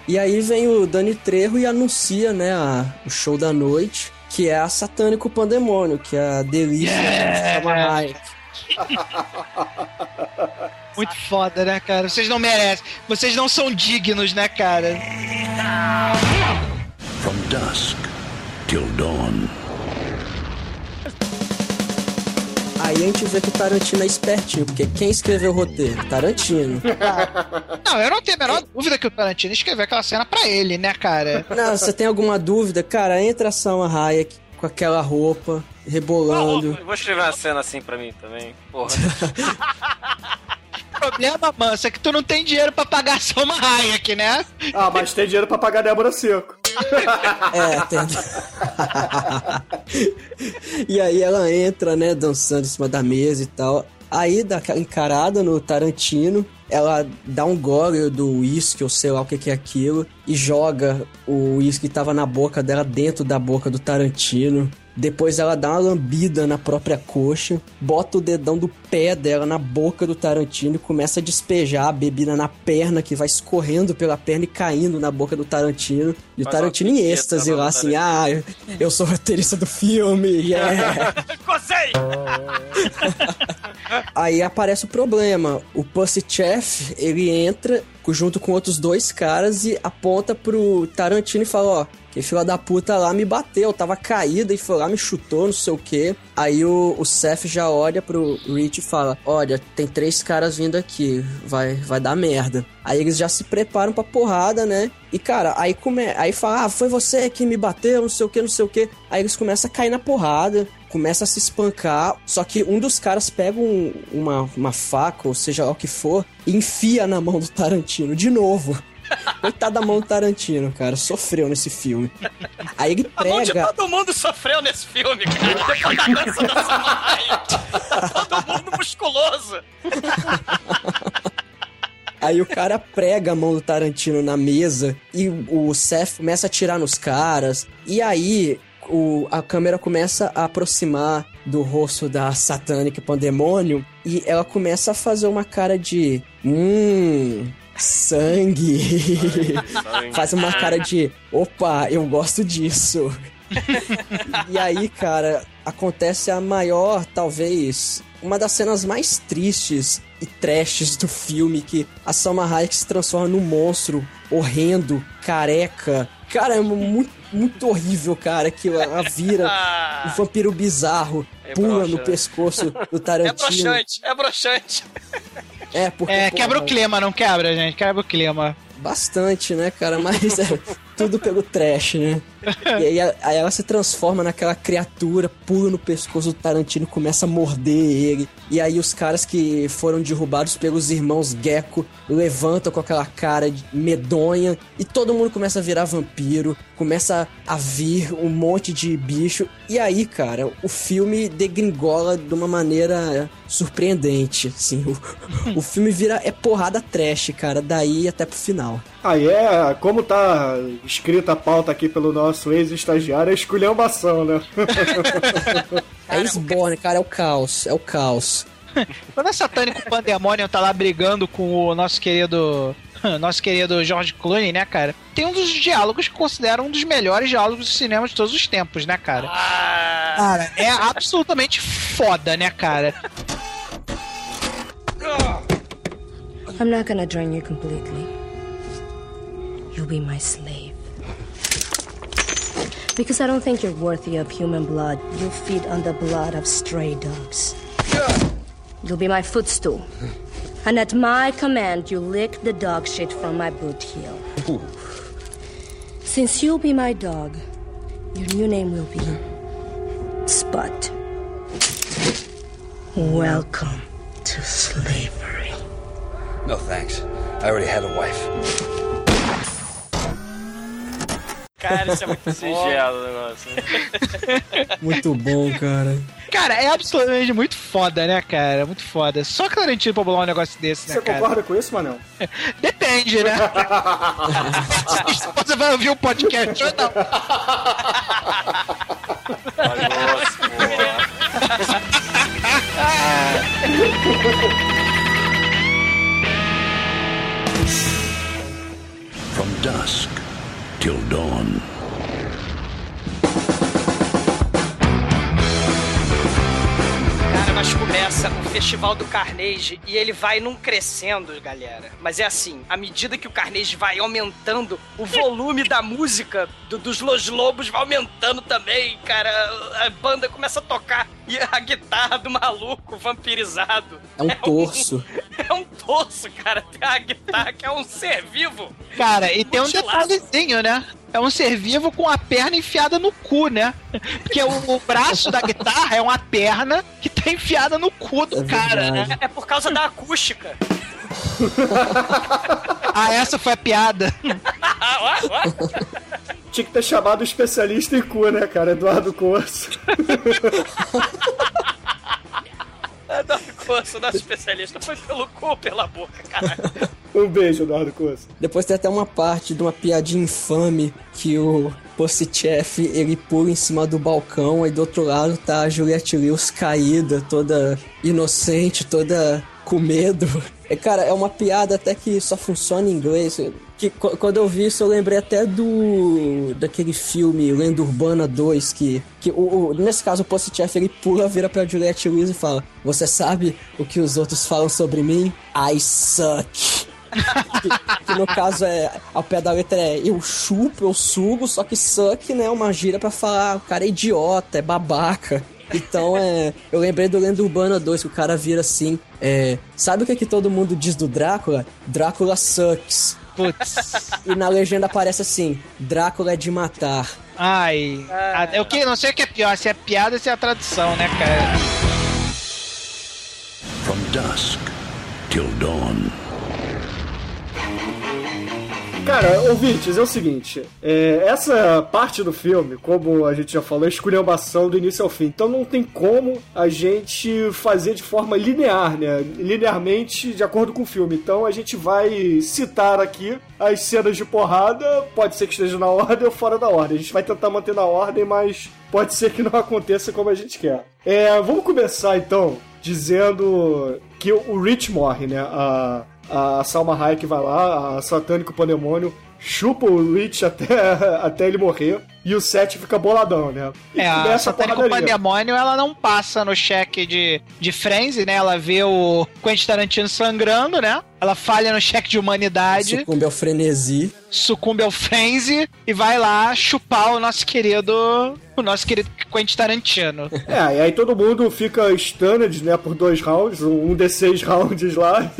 E aí vem o Dani Trejo e anuncia, né, a- o show da noite, que é a Satânico Pandemônio, que é a delícia Yeah! Hayek. Muito foda, né, cara? Vocês não merecem. Vocês não são dignos, né, cara? From dusk till dawn. Aí a gente vê que o Tarantino é espertinho, porque quem escreveu o roteiro? Tarantino. Não, eu não tenho a menor dúvida que o Tarantino escreveu aquela cena pra ele, né, cara? Não, você tem alguma dúvida? Cara, entra a Salma Hayek, com aquela roupa, rebolando. Eu vou escrever uma cena assim pra mim também. Porra. O problema, Manso, é que tu não tem dinheiro pra pagar a Salma Hayek, né? Ah, mas tem dinheiro pra pagar Débora Seco. É, tem. e aí ela entra, né, dançando em cima da mesa e tal. Aí dá encarada no Tarantino, ela dá um gole do uísque, ou sei lá o que é aquilo, e joga o uísque que tava na boca dela dentro da boca do Tarantino. Depois ela dá uma lambida na própria coxa, bota o dedão do pé dela na boca do Tarantino e começa a despejar a bebida na perna, que vai escorrendo pela perna e caindo na boca do Tarantino. E o Faz Tarantino em êxtase lá, assim, ah, eu sou roteirista do filme, yeah. Cosei! Aí aparece o problema. O Pussy Chef, ele entra junto com outros dois caras e aponta pro Tarantino e fala, ó, que filha da puta lá me bateu, tava caída e foi lá, me chutou, não sei o que. Aí o, o Seth já olha pro Rich e fala, olha, tem três caras vindo aqui, vai, vai dar merda. Aí eles já se preparam pra porrada, né? E cara, aí come... aí fala, ah, foi você que me bateu, não sei o que, não sei o que. Aí eles começam a cair na porrada começa a se espancar, só que um dos caras pega um, uma, uma faca, ou seja lá o que for, e enfia na mão do Tarantino de novo. Coitado da mão do Tarantino, cara. Sofreu nesse filme. Aí ele A mão de prega. todo mundo sofreu nesse filme, cara. Depois da dança da Samurai. Todo mundo musculoso. Aí o cara prega a mão do Tarantino na mesa e o Seth começa a atirar nos caras. E aí o, a câmera começa a aproximar do rosto da satânica pandemônio e ela começa a fazer uma cara de. Hum. Sangue. Faz uma cara de. Opa, eu gosto disso. e aí, cara, acontece a maior, talvez, uma das cenas mais tristes e trashes do filme, que a Salma Hayek se transforma num monstro horrendo, careca. Cara, é muito, muito horrível, cara, que ela vira um vampiro bizarro, É pula no pescoço do É Tarantino. broxante, é broxante. É, porque, É, porra, quebra o clima, não quebra, gente? Quebra o clima. Bastante, né, cara? Mas é tudo pelo trash, né? E aí, aí ela se transforma naquela criatura, pula no pescoço do Tarantino, começa a morder ele. E aí os caras que foram derrubados pelos irmãos Gecko levantam com aquela cara medonha e todo mundo começa a virar vampiro, começa a vir um monte de bicho. E aí, cara, o filme degringola de uma maneira surpreendente, assim. O, o filme vira é porrada trash, cara, daí até pro final. Aí é, como tá escrita a pauta aqui pelo nosso ex-estagiário, é esculhambação, né? É Sborne, cara, é o caos, é o caos. Quando a Satânico Pandemonium tá lá brigando com o nosso querido. Nosso querido George Clooney, né, cara? Tem um dos diálogos que considero um dos melhores diálogos do cinema de todos os tempos, né, cara? Cara, é absolutamente foda, né, cara? I'm not gonna drain you completely. You'll be my slave. Because I don't think you're worthy of human blood. You'll feed on the blood of stray dogs. You'll be my footstool. And at my command, you lick the dog shit from my boot heel. Since you'll be my dog, your new name will be Spot. Welcome to slavery. No thanks. I already had a wife. Cara, isso é muito Singelo o negócio. Muito bom, cara. Cara, é absolutamente muito foda, né, cara? Muito foda. Só Tarantino pra bolar um negócio desse, né, Você cara? concorda com isso, Manel? Depende, né? Você vai ouvir o podcast ou não? From dusk till dawn. Mas começa o Festival do Carnage e ele vai num crescendo, galera. Mas é assim, à medida que o Carnage vai aumentando, o volume da música do- dos Los Lobos vai aumentando também, cara. A banda começa a tocar e a guitarra do maluco vampirizado. É um torso. É um torso, cara. Tem a guitarra que é um ser vivo. Cara, e tem um detalhezinho, né? É um ser vivo com a perna enfiada no cu, né? Porque o, o braço da guitarra é uma perna que tá enfiada no cu do É cara, né? É por causa da acústica. Ah, essa foi a piada. Ó, ó. Tinha que ter chamado o especialista em cu, né, cara? Eduardo Corso. Eduardo Corso, nosso especialista, foi pelo cu ou pela boca, caralho. Um beijo, Eduardo Corso. Depois tem até uma parte de uma piadinha infame que o Chef ele pula em cima do balcão e do outro lado tá a Juliette Lewis caída, toda inocente, toda com medo. É, cara, é uma piada até que só funciona em inglês. Que, qu- quando eu vi isso, eu lembrei até do. daquele filme Lenda Urbana 2, que, que o, o- nesse caso o Chef ele pula, vira pra Juliette Lewis e fala: Você sabe o que os outros falam sobre mim? I suck. que, que no caso é ao pé da letra é eu chupo, eu sugo, só que suck, né, é uma gíria pra falar o cara é idiota, é babaca. Então é. Eu lembrei do Lenda Urbana 2, que o cara vira assim. É. Sabe o que, que todo mundo diz do Drácula? Drácula sucks. Putz. E na legenda aparece assim: Drácula é de matar. Ai. a- Eu que, não sei o que é pior, se é piada ou se é a tradução, né, cara? From dusk till dawn. Cara, ouvintes, é o seguinte: é, essa parte do filme, como a gente já falou, é esculhambação do início ao fim. Então não tem como a gente fazer de forma linear, né? Linearmente de acordo com o filme. Então a gente vai citar aqui as cenas de porrada, pode ser que esteja na ordem ou fora da ordem. A gente vai tentar manter na ordem, mas pode ser que não aconteça como a gente quer. É, vamos começar então dizendo que o Rich morre, né? A, a Salma Hayek vai lá, a Satânico Pandemônio, chupa o Rich até, até ele morrer, e o Seth fica boladão, né? E É, a Satânico porradaria. Pandemônio, ela não passa no cheque de, de frenzy, né? Ela vê o Quentin Tarantino sangrando, né? Ela falha no cheque de humanidade, Sucumbe ao frenesi. sucumbe ao frenzy e vai lá chupar o nosso querido... O nosso querido Quentin Tarantino. É, e aí todo mundo fica stunned, né, por dois rounds, um D6 rounds lá,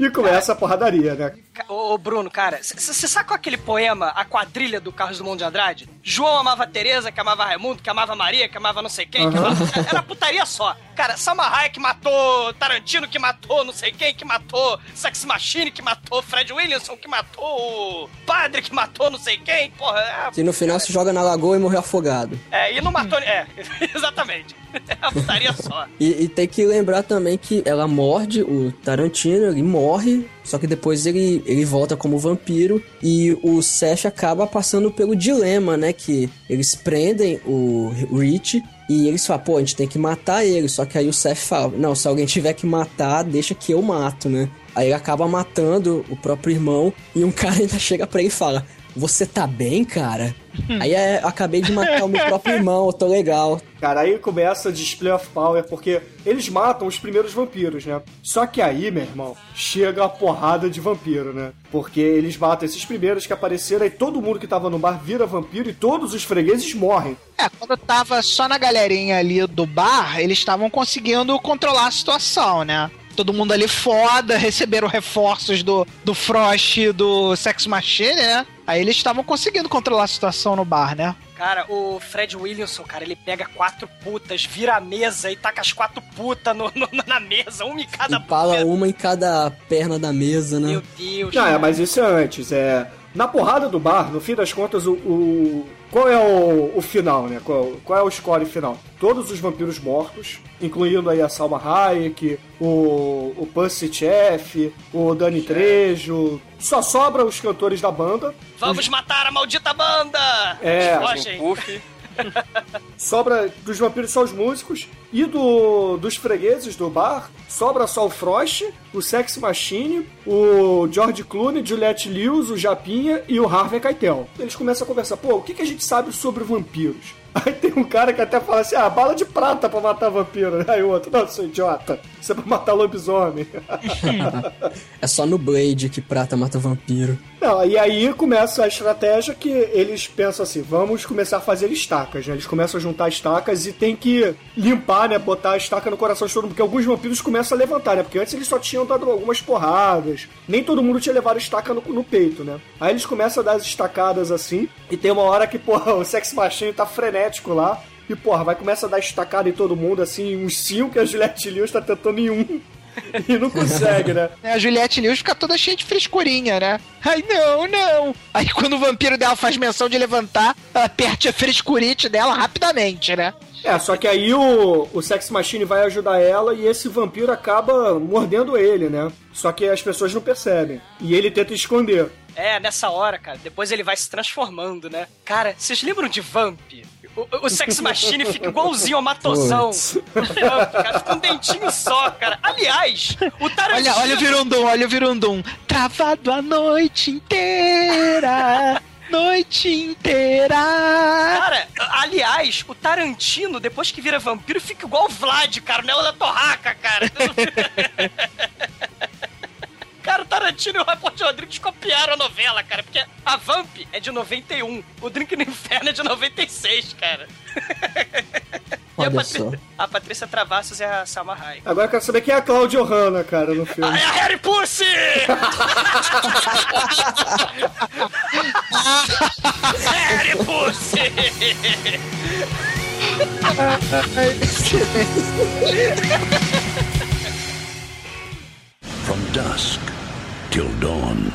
e começa a porradaria, né? Ô, Bruno, cara, você sacou aquele poema, A Quadrilha do Carlos Drummond de Andrade? João amava Tereza, que amava Raimundo, que amava Maria, que amava não sei quem, que Aham. amava... Era putaria só. Cara, Salma Hayek matou Tarantino, que matou não sei quem, que matou Sex Machine, que matou Fred Williamson, que matou o Padre, que matou não sei quem, porra. É, Que no final se joga na lagoa e morreu afogado. é, e não matou... É, exatamente. É putaria só. E, e tem que lembrar também que ela morde o Tarantino, ele morre, só que depois ele, ele volta como vampiro e o Seth acaba passando pelo dilema, né? Que eles prendem o Rich e eles falam, pô, a gente tem que matar ele. Só que aí o Seth fala, não, se alguém tiver que matar, deixa que eu mato, né? Aí ele acaba matando o próprio irmão e um cara ainda chega pra ele e fala, você tá bem, cara? Aí é, eu acabei de matar o meu próprio irmão, eu tô legal. Cara, aí começa a display of power, porque eles matam os primeiros vampiros, né? Só que aí, meu irmão, chega a porrada de vampiro, né? Porque eles matam esses primeiros que apareceram e todo mundo que tava no bar vira vampiro e todos os fregueses morrem. É, quando tava só na galerinha ali do bar, eles estavam conseguindo controlar a situação, né? Todo mundo ali foda, receberam reforços do, do Frost e do Sex Machine, né? Aí eles estavam conseguindo controlar a situação no bar, né? Cara, o Fred Williamson, cara, ele pega quatro putas, vira a mesa e taca as quatro putas no, no- na mesa, uma em cada Empala uma em cada perna da mesa, né? Meu Deus. Não, é, mas isso é antes. É, na porrada do bar, no fim das contas, o. o- qual é o, o final, né? Qual, qual é o score final? Todos os vampiros mortos, incluindo aí a Salma Hayek, o, o Pussy Chef, o Dani Trejo. Só sobra os cantores da banda. Vamos matar a maldita banda! É, gente. Puff. Sobra dos vampiros só os músicos. E do, dos fregueses do bar, sobra só o Frost, o Sex Machine, o George Clooney, Juliette Lewis, o Japinha e o Harvey Keitel. Eles começam a conversar, pô, o que, que a gente sabe sobre vampiros? Aí tem um cara que até fala assim, ah, bala de prata pra matar vampiro. Aí o outro, não, seu idiota, isso é pra matar lobisomem. É só no Blade que prata mata vampiro. Não, e aí começa a estratégia que eles pensam assim, vamos começar a fazer estacas, né? Eles começam a juntar estacas e tem que limpar, né? Botar a estaca no coração de todo mundo. Porque alguns vampiros começam a levantar, né? Porque antes eles só tinham dado algumas porradas. Nem todo mundo tinha levado estaca no, no peito, né? Aí eles começam a dar as estacadas assim. E tem uma hora que, porra, o Sex Machine tá frenético lá. E, porra, vai começar a dar estacada em todo mundo, assim, uns cinco, e a Juliette Lewis tá tentando em um. E não consegue, né? A Juliette News fica toda cheia de frescurinha, né? Ai, não, não. Aí quando o vampiro dela faz menção de levantar, ela perde a frescurite dela rapidamente, né? É, só que aí o, o Sex Machine vai ajudar ela e esse vampiro acaba mordendo ele, né? Só que as pessoas não percebem. E ele tenta esconder. É, nessa hora, cara, depois ele vai se transformando, né? Cara, vocês lembram de Vamp? O, o Sex Machine fica igualzinho ao Matosão. Vamp, cara, fica um dentinho só, cara. Aliás, o Tarantino... Olha, olha o Virundum, olha o Virundum. Travado a noite inteira. Noite inteira. Cara, aliás, o Tarantino, depois que vira vampiro, fica igual o Vlad, cara, o Nelo da Torraca, cara. Cara, o Tarantino e o Rafael Rodrigues copiaram a novela, cara, porque a Vamp é de 91, o Drink no Inferno é de 96, cara. e a, Olha Patrícia, só. a Patrícia Travassos é a Salma Hayek. Agora eu quero saber quem é a Claudia Hanna, cara, no filme. É a Harry Pussy! Harry Pussy! From dusk till dawn.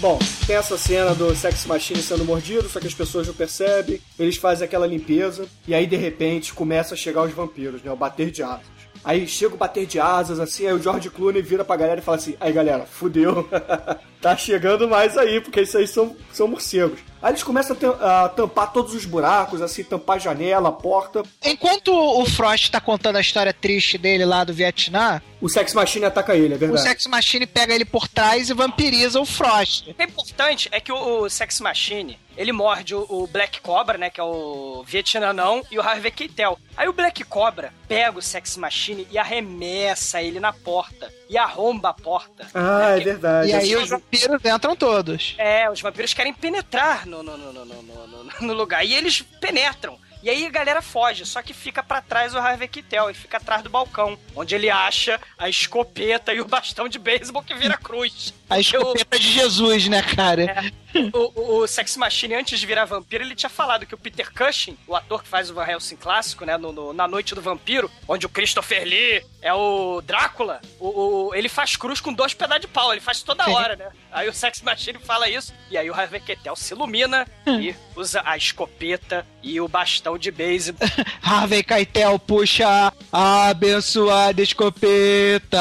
Bom, tem essa cena do Sex Machine sendo mordido, só que as pessoas não percebem. Eles fazem aquela limpeza e aí de repente começa a chegar os vampiros, né? O bater de asas. Aí chega o bater de asas, assim, aí o George Clooney vira pra galera e fala assim: aí galera, fudeu. tá chegando mais aí, porque isso aí são, são morcegos. Aí eles começam a, tam- a tampar todos os buracos, assim, tampar janela, porta. Enquanto o Frost tá contando a história triste dele lá do Vietnã, O Sex Machine ataca ele, é o verdade. Sex Machine pega ele por trás e vampiriza o Frost. O que é importante é que o, o Sex Machine, ele morde o, o Black Cobra, né, que é o Vietnamão, e o Harvey Keitel. Aí o Black Cobra pega o Sex Machine e arremessa ele na porta. E arromba a porta. Ah, é verdade. E aí os vampiros entram todos. É, os vampiros querem penetrar no, no, no, no, no, no- no lugar. E eles penetram. E aí a galera foge, só que fica pra trás o Harvey Keitel e fica atrás do balcão, onde ele acha a escopeta e o bastão de beisebol que vira cruz. A escopeta de Jesus, né, cara? O, o, o Sex Machine, antes de virar vampiro, ele tinha falado que o Peter Cushing, o ator que faz o Van Helsing clássico, né, no, no- na Noite do Vampiro, onde o Christopher Lee é o Drácula, o, o- ele faz cruz com dois pedaços de pau, ele faz toda hora, né? Aí o Sex Machine fala isso, e aí o Harvey Keitel se ilumina e usa a escopeta e o bastão de beisebol. Harvey Keitel puxa a abençoada escopeta.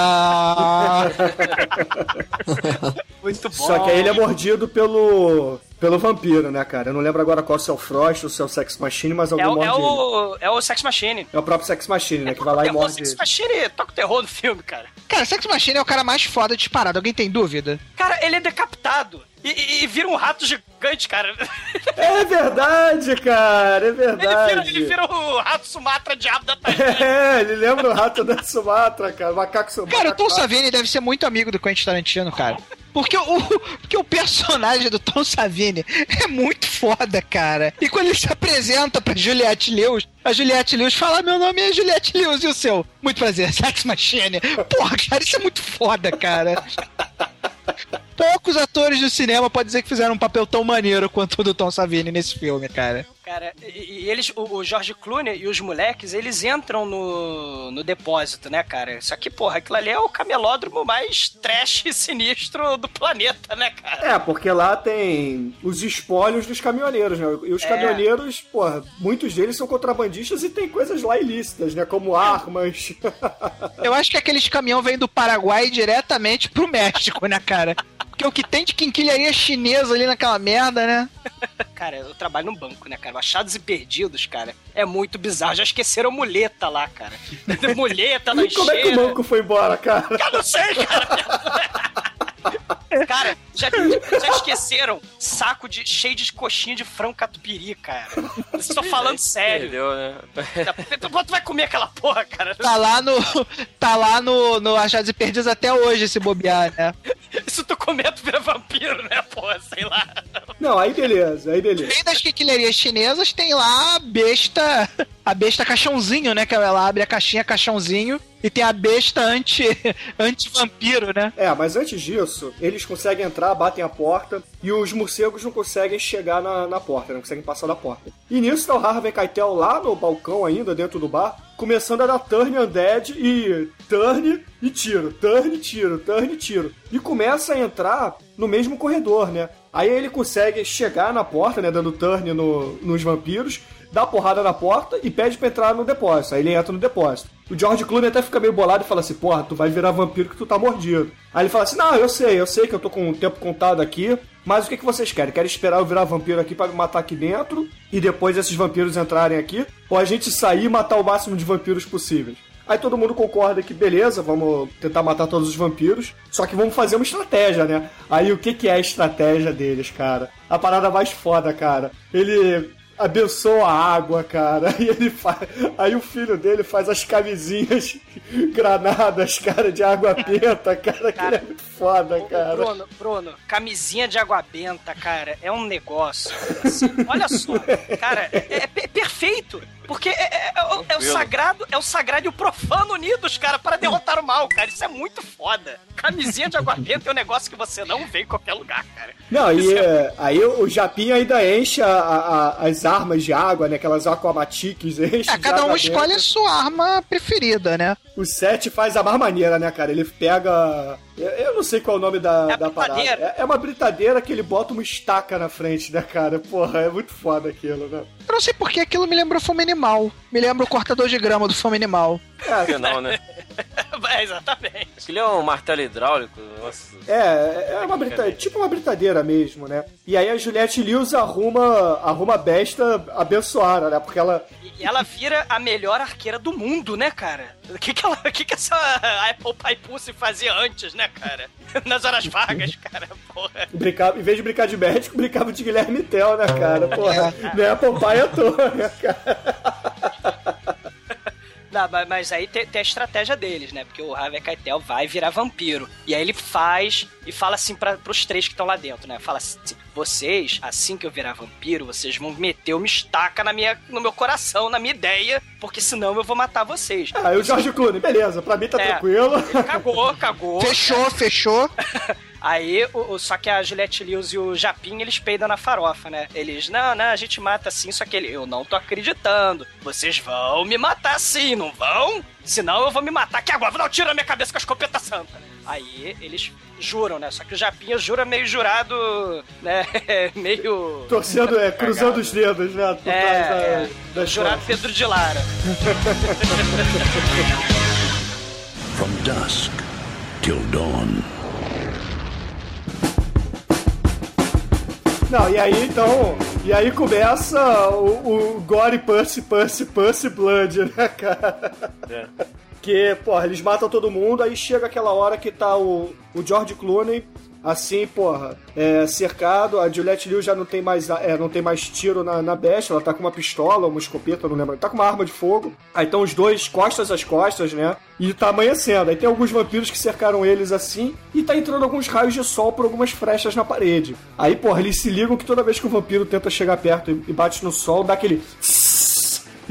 Muito bom. Só que aí ele é mordido pelo, pelo vampiro, né, cara? Eu não lembro agora qual se é o Frost ou se é o Sex Machine, mas alguém É, o- é ele. o, é o Sex Machine. É o próprio Sex Machine, né? Que vai lá e Terror, morde Sex. Machine toca o terror no filme, cara. Cara, Sex Machine é o cara mais foda disparado. Alguém tem dúvida? Cara, ele é decapitado. E, e- e vira um rato gigante, cara. É verdade, cara, é Ele vira, verdade. ele vira o rato Sumatra diabo da É, ele lembra o rato da Sumatra, cara. o Macaco Sumatra. Cara, o Tom Savini deve ser muito amigo do Quentin Tarantino, cara. Porque o, porque o personagem do Tom Savini é muito foda, cara. E quando ele se apresenta pra Juliette Lewis, a Juliette Lewis fala: Meu nome é Juliette Lewis e o seu? Muito prazer, Sex Machine. Porra, cara, isso é muito foda, cara. Poucos atores do cinema podem dizer que fizeram um papel tão maneiro quanto o do Tom Savini nesse filme, cara. Cara, e, e eles, o, o George Clooney e os moleques, eles entram no, no depósito, né, cara? Só que, porra, aquilo ali é o camelódromo mais trash e sinistro do planeta, né, cara? É, porque lá tem os espólios dos caminhoneiros, né? E os É. caminhoneiros, porra, muitos deles são contrabandistas e tem coisas lá ilícitas, né? Como armas. Eu acho que aqueles caminhão vêm do Paraguai diretamente pro México, né, cara? Porque o que tem de quinquilharia chinesa ali naquela merda, né? Cara, eu trabalho num banco, né, cara? Achados e perdidos, cara, é muito bizarro. Já esqueceram muleta lá, cara. muleta, E como é que o banco foi embora, cara? Eu não sei, cara. Cara, já, já esqueceram saco de, cheio de coxinha de frango catupiry, cara. Estou falando sério. Entendeu, né? Tu, tu vai comer aquela porra, cara? Tá lá no. Tá lá no, no Achados e Perdidos até hoje esse bobear, né? Se tu comento vira vampiro, né, porra? Sei lá. Não, aí beleza, aí beleza. Além das quinquilharias chinesas, tem lá a besta. A besta caixãozinho, né? Que ela abre a caixinha caixãozinho e tem a besta anti, anti-vampiro, né? É, mas antes disso, eles conseguem entrar, batem a porta e os morcegos não conseguem chegar na, na porta, não conseguem passar da porta. E nisso tá o Harvey Keitel lá no balcão ainda, dentro do bar, começando a dar turn undead e turn e tiro, turn e tiro, turn e tiro. E começa a entrar no mesmo corredor, né? Aí ele consegue chegar na porta, né, dando turn no, nos vampiros, dá porrada na porta e pede pra entrar no depósito. Aí ele entra no depósito. O George Clooney até fica meio bolado e fala assim: Porra, tu vai virar vampiro que tu tá mordido. Aí ele fala assim: Não, eu sei, eu sei que eu tô com o tempo contado aqui, mas o que, que vocês querem? Querem esperar eu virar vampiro aqui pra me matar aqui dentro e depois esses vampiros entrarem aqui? Ou a gente sair e matar o máximo de vampiros possíveis? Aí todo mundo concorda que beleza, vamos tentar matar todos os vampiros, só que vamos fazer uma estratégia, né? Aí o que, que é a estratégia deles, cara? A parada mais foda, cara. Ele abençoa a água, cara. E ele faz. Aí o filho dele faz as camisinhas granadas, cara, de água benta, cara, que ele é muito foda, cara. Bruno, Bruno, camisinha de água benta, cara, é um negócio. assim, olha só, cara, é, é perfeito. Porque é, é- é o- é o sagrado, é o sagrado e o profano unidos, cara, para derrotar o mal, cara. Isso é muito foda. Camisinha de água benta é um negócio que você não vê em qualquer lugar, cara. Não, e é, aí o Japinha ainda enche a- a- a- as armas de água, né? Aquelas aquamatiques, enche É, cada um escolhe a sua arma preferida, né? O Seth faz a mais maneira, né, cara? Ele pega. Eu, eu não sei qual é o nome da, da parada. É, é uma britadeira que ele bota uma estaca na frente, né, cara? Porra, é muito foda aquilo, né? Eu não sei porque aquilo me lembrou Fome Animal. Me lembra o cortador de grama do Fome Animal. Que não, né? É, exatamente. Aquele é um martelo hidráulico. Nossa. É, é uma brita... tipo uma britadeira mesmo, né? E aí a Juliette Lewis arruma, arruma a besta abençoada, né? Porque ela. E ela vira a melhor arqueira do mundo, né, cara? O que que, ela, que, que essa Apple Pie Pussy fazia antes, né, cara? Nas horas vagas, cara, porra. Brincava, em vez de brincar de médico, brincava de Guilherme Tell, né, cara? Porra, não é Popeye à toa, né, cara? Não, mas, mas aí tem, tem a estratégia deles, né? Porque o Harvey Keitel vai virar vampiro. E aí ele faz e fala assim para pros três que estão lá dentro, né? Fala assim, vocês, assim que eu virar vampiro, vocês vão meter uma estaca na minha, no meu coração, na minha ideia, porque senão eu vou matar vocês. Ah, e o George Clooney, beleza, pra mim tá É. tranquilo. Ele cagou, cagou. Fechou, fechou. Aí, o, o- só que a Juliette Lewis e o Japim, eles peidam na farofa, né? Eles, não, não, a gente mata sim, só que ele, eu não tô acreditando. Vocês vão me matar sim, não vão? Senão eu vou me matar aqui agora, vou dar um tiro na minha cabeça com a escopeta santa. Aí, eles juram, né? Só que o Japinha jura meio jurado, né? meio... Torcendo, é, cruzando os dedos, né? Por É, trás da, é. das Jurado. Pedro de Lara. From dusk till dawn. Não, e aí então. E aí começa o, o Gore Pussy, Pussy, Pussy Blood, né, cara? Que, porra, eles matam todo mundo, aí chega aquela hora que tá o, o George Clooney, assim, porra, é, cercado, a Juliette Liu já não tem mais, é, não tem mais tiro na, na besta, ela tá com uma pistola, uma escopeta, não lembro, tá com uma arma de fogo. Aí estão os dois costas às costas, né? E tá amanhecendo. Aí tem alguns vampiros que cercaram eles assim, e tá entrando alguns raios de sol por algumas frechas na parede. Aí, porra, eles se ligam que toda vez que o vampiro tenta chegar perto e bate no sol, dá aquele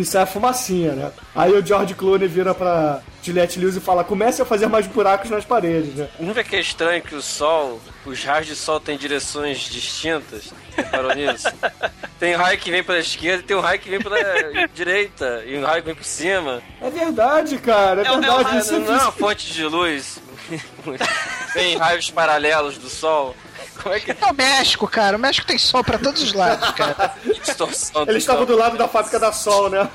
e sai a fumacinha, né? Aí o George Clooney vira pra Juliette Lewis e fala: comece a fazer mais buracos nas paredes, né? Não vê que é estranho que o sol, os raios de sol têm direções distintas? Reparou nisso? Tem raio que vem pela esquerda, tem um raio que vem pela direita, e um raio que vem por cima. É verdade, cara, é, É, um- é um verdade. raio- isso não é uma fonte de luz. Tem raios paralelos do sol. Como é que É o México, cara. O México tem sol pra todos os lados, cara. distorção do Eles estavam do lado da fábrica da Sol, né?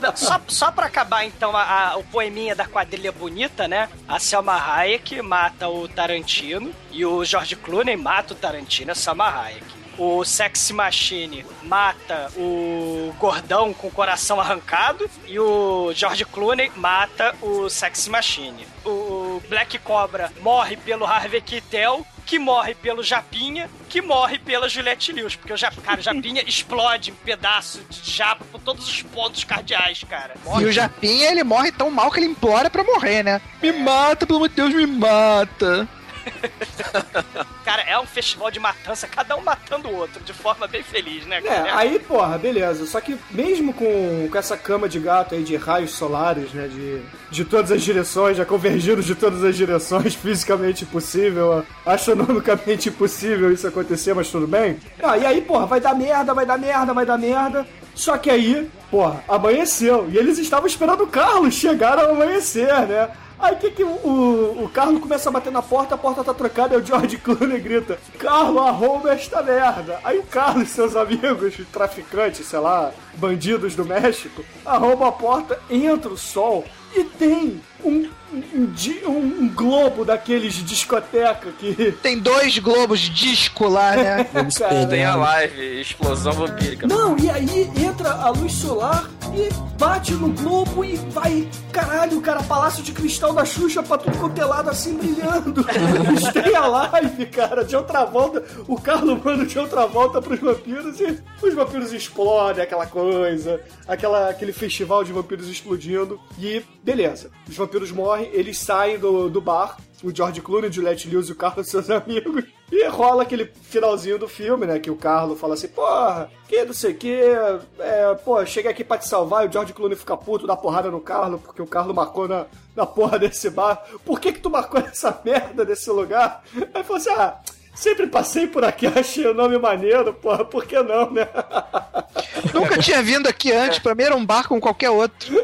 Não, só, só pra acabar, então, a, a- o poeminha da quadrilha bonita, né? A Selma Hayek mata o Tarantino e o George Clooney mata o Tarantino e a Selma Hayek. O Sexy Machine mata o gordão com o coração arrancado e o George Clooney mata o Sexy Machine. O Black Cobra morre pelo Harvey Keitel, que morre pelo Japinha, que morre pela Juliette Lewis, porque o Jap, cara, o Japinha explode em pedaço de chapa por todos os pontos cardeais, cara. E o Japinha, ele morre tão mal que ele implora pra morrer, né? Me mata, pelo amor de Deus, me mata. Cara, é um festival de matança, cada um matando o outro, de forma bem feliz, né? É, cara? aí, porra, beleza. Só que mesmo com, com essa cama de gato aí de raios solares, né? De, de todas as direções, já convergindo de todas as direções, fisicamente impossível, astronomicamente impossível isso acontecer, mas tudo bem. Ah, e aí, porra, vai dar merda, vai dar merda, vai dar merda. Só que aí, porra, amanheceu. E eles estavam esperando o Carlos chegar ao amanhecer, né? Aí que que o, o, o Carlos começa a bater na porta, a porta tá trancada, e o George Clooney grita: Carlos, arromba esta merda. Aí o Carlos e seus amigos, traficantes, sei lá, bandidos do México, arrombam a porta, entra o sol e tem um, um, um- um globo daqueles de discoteca que. Tem dois globos disco lá, né? Cara, Tem a live, explosão vampírica. Não, e aí entra a luz solar e bate no globo e vai. Caralho, cara, Palácio de Cristal da Xuxa pra tudo quanto é lado assim brilhando. Stay Alive, cara, de outra volta. O Carlos manda de outra volta pros vampiros e os vampiros explodem, aquela coisa, aquela, aquele festival de vampiros explodindo. E beleza, os vampiros morrem, eles saem do, do bar. O George Clooney, o Juliette Lewis e o Carlos, seus amigos. E rola aquele finalzinho do filme, né? Que o Carlos fala assim, porra, que não sei o que, é, pô, cheguei aqui pra te salvar e o George Clooney fica puto, dá porrada no Carlos, porque o Carlos marcou na, na porra desse bar. Por que que tu marcou essa merda desse lugar? Aí falou assim, ah, sempre passei por aqui, achei o nome maneiro, porra, por que não, né? Nunca tinha vindo aqui antes, pra mim era um bar como qualquer outro.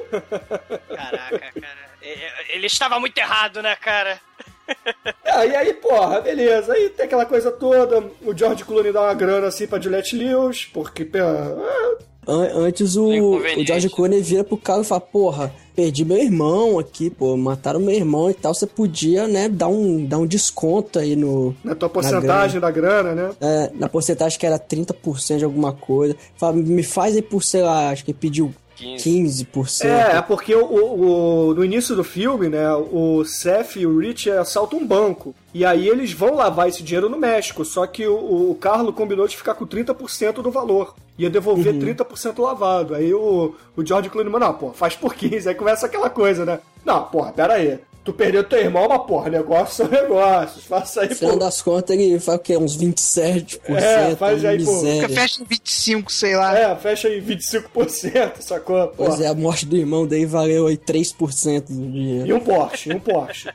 Caraca, cara. É, é, Ele estava muito errado, né, cara? Ah, e aí, porra, beleza. Aí tem aquela coisa toda. O George Clooney dá uma grana assim pra Juliette Lewis, porque. ah, An- Antes o, o George Clooney vira pro cara e fala, porra, perdi meu irmão aqui, pô, mataram meu irmão e tal, você podia, né, dar um, dar um desconto aí no... Na tua porcentagem da grana, né? É, na porcentagem que era 30% de alguma coisa. Fala, me faz aí por, sei lá, acho que ele pediu 15%. É, é porque o, o- o- no início do filme, né, o Seth e o Rich assaltam um banco. E aí eles vão lavar esse dinheiro no México. Só que o, o Carlo combinou de ficar com 30% do valor. Ia devolver Uhum. 30% lavado. Aí o, o George Clooney, não, pô, faz por 15. Aí começa aquela coisa, né? Não, porra, pera aí. Tu perdeu teu irmão, mas porra, negócios são negócios. Faça aí, No final pô. das contas, ele faz o quê? Uns 27%. É, faz aí, pô. miséria. Fecha em 25, sei lá. É, fecha em 25%, sacou? Pois Porra. é, a morte do irmão dele valeu aí 3% do dinheiro. E um Porsche, e um Porsche.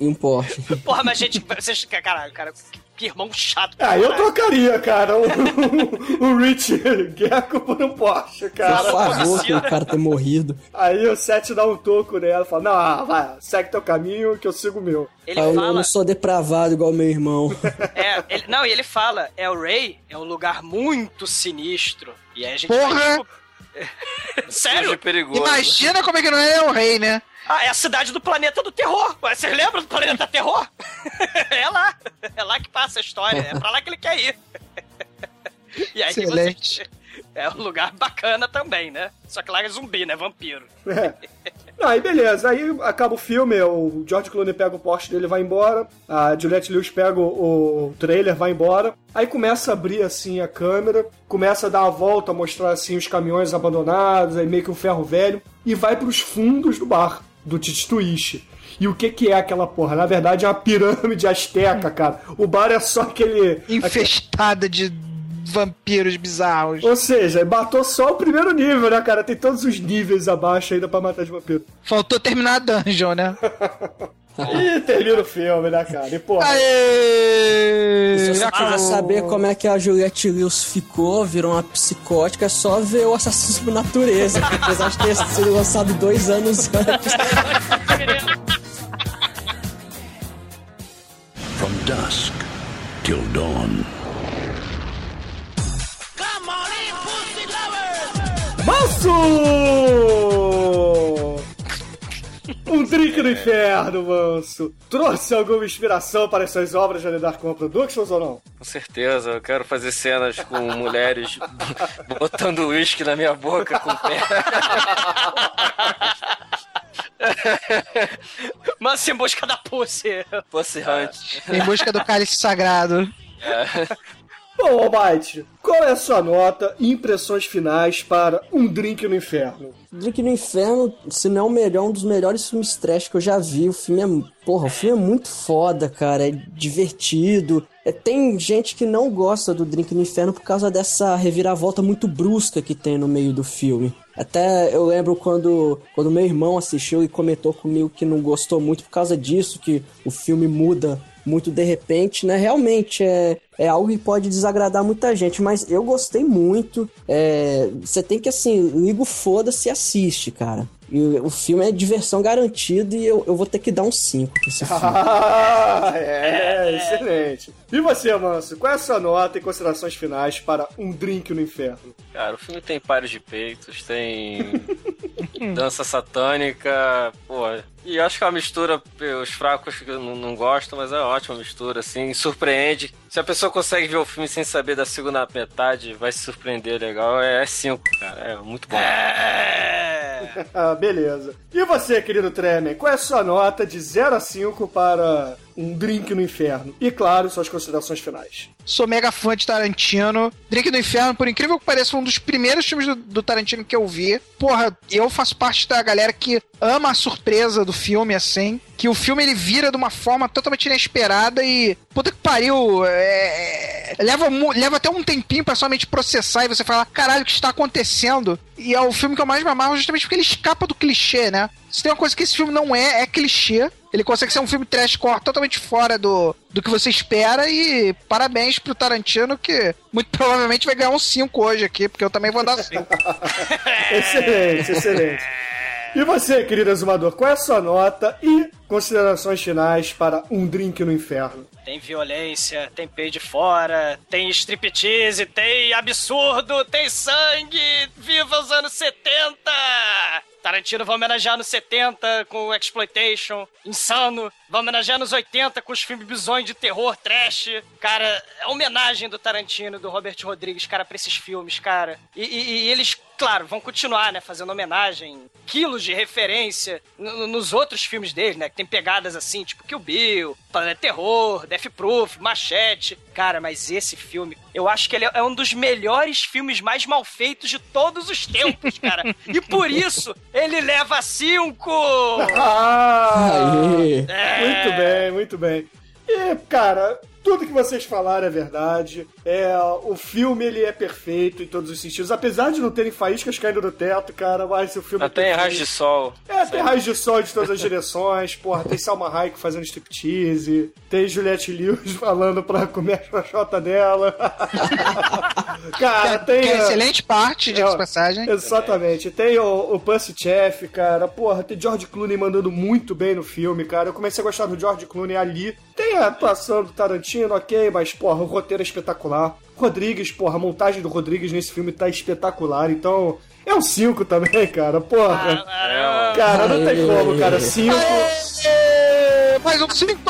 E um Porsche. Porra, mas gente, vocês. Caralho, cara, que, irmão chato. Ah, eu caralho. trocaria, cara, o, o Rich Gecko por um Porsche, cara. Por favor, que o cara ter morrido. Aí o Seth dá um toco nela e fala: Não, ah, vai, segue teu caminho que eu sigo o meu. Ele Ah, eu, eu fala- não sou depravado igual meu irmão. É, ele- não, e ele fala, é o Ray é um lugar muito sinistro. E aí a gente Porra! vai, tipo... Sério? perigoso. Imagina como é que não é o rei, né? Ah, é a cidade do planeta do terror. Vocês lembram do planeta terror? é lá. É lá que passa a história. É pra lá que ele quer ir. e aí Excelente. você... É um lugar bacana também, né? Só que lá é zumbi, né? Vampiro. É. Não, aí beleza, aí acaba o filme, o George Clooney pega o Porsche dele e vai embora, a Juliette Lewis pega o, o trailer, vai embora, aí começa a abrir assim a câmera, começa a dar uma volta, mostrar assim os caminhões abandonados, aí meio que um ferro velho, e vai pros fundos do bar, do Tituiche. E o que que é aquela porra? Na verdade é uma pirâmide asteca, cara. O bar é só aquele... Infestada de vampiros bizarros. Ou seja, matou só o primeiro nível, né, cara? Tem todos os níveis abaixo ainda pra matar de vampiro. Faltou terminar a dungeon, né? E termina o filme, né, cara? E porra. Aê! Se você quiser saber como é que a Juliette Lewis ficou, virou uma psicótica, é só ver o Assassino por Natureza, que apesar de ter sido lançado dois anos antes. From dusk till dawn. Come on in, pussy lovers! Manso! Um drink do inferno, Manso. Trouxe alguma inspiração para essas obras da Dark One Productions ou não? Com certeza, eu quero fazer cenas com mulheres botando uísque na minha boca com o pé. Mansa em busca da pussy. Pussy Hunt. Em busca do cálice sagrado. É. Então, Almighty, qual é a sua nota e impressões finais para Um Drink no Inferno? Drink no Inferno, se não o melhor, um dos melhores filmes trash que eu já vi. O filme é. Porra, o filme é muito foda, cara. É divertido. É, tem gente que não gosta do Drink no Inferno por causa dessa reviravolta muito brusca que tem no meio do filme. Até eu lembro quando, quando meu irmão assistiu e comentou comigo que não gostou muito por causa disso, que o filme muda muito de repente, né? Realmente é, é algo que pode desagradar muita gente, mas eu gostei muito. É, você tem que, assim, liga o foda-se e assiste, cara. E o filme é diversão garantida e eu, eu vou ter que dar um 5 pra esse filme. É, excelente. E você, Manso, qual é a sua nota e considerações finais para Um Drink no Inferno? Cara, o filme tem pares de peitos, tem dança satânica, pô. E acho que é uma mistura, os fracos não, não gostam, mas é uma ótima mistura, assim, surpreende. Se a pessoa consegue ver o filme sem saber da segunda metade, vai se surpreender legal. É 5, cara. É muito bom. Ah, beleza. E você, querido Tremen, qual é a sua nota de 0 a 5 para Um Drink no Inferno? E, claro, suas considerações finais. Sou mega fã de Tarantino. Drink do Inferno, por incrível que pareça, foi um dos primeiros filmes do, do Tarantino que eu vi. Porra, eu faço parte da galera que ama a surpresa do filme, assim. Que o filme ele vira de uma forma totalmente inesperada e. Puta que pariu. é, leva, mu- leva até um tempinho pra somente processar e você falar: caralho, o que está acontecendo? E é o filme que eu mais me amarro justamente porque ele escapa do clichê, né? Se tem uma coisa que esse filme não é, é clichê. Ele consegue ser um filme trashcore totalmente fora do, do que você espera e parabéns pro Tarantino que muito provavelmente vai ganhar um 5 hoje aqui, porque eu também vou dar 5. excelente, excelente. E você, querido exumador, qual é a sua nota e considerações finais para Um Drink no Inferno? Tem violência, tem peito de fora, tem striptease, tem absurdo, tem sangue! Viva os anos 70! Tarantino vai homenagear nos 70 com o Exploitation, Insano. Vai homenagear nos 80 com os filmes bizonhos de terror, trash. Cara, é homenagem do Tarantino, do Robert Rodrigues, cara, pra esses filmes, cara. E, e- e eles, claro, vão continuar, né, fazendo homenagem, quilos de referência nos outros filmes dele, né, que tem pegadas assim, tipo Kill Bill, Planeta Terror, Death Proof, Machete. Cara, mas esse filme, eu acho que ele é um dos melhores filmes mais mal feitos de todos os tempos, cara. E por isso, ele leva cinco! Ah! É. Muito bem, muito bem. E, cara, tudo que vocês falaram é verdade. É, o filme ele é perfeito em todos os sentidos. Apesar de não terem faíscas caindo do teto, cara, mas o filme é Até em perfeito. raios de sol. É, tem raios de sol de todas as direções, porra, tem Salma Hayek fazendo striptease, tem Juliette Lewis falando pra comer a xoxota dela. cara, tem... que é excelente parte, diga-se é, de passagem. Exatamente. Tem o, o Pussy Chef, cara. Porra, tem George Clooney mandando muito bem no filme, cara. Eu comecei a gostar do George Clooney ali. Tem a atuação do Tarantino, ok, mas, porra, o roteiro é espetacular. Rodrigues, porra, a montagem do Rodrigues nesse filme tá espetacular. Então, é um 5 também, cara. Porra. cara, não tem como, cara. 5. Mais um 5!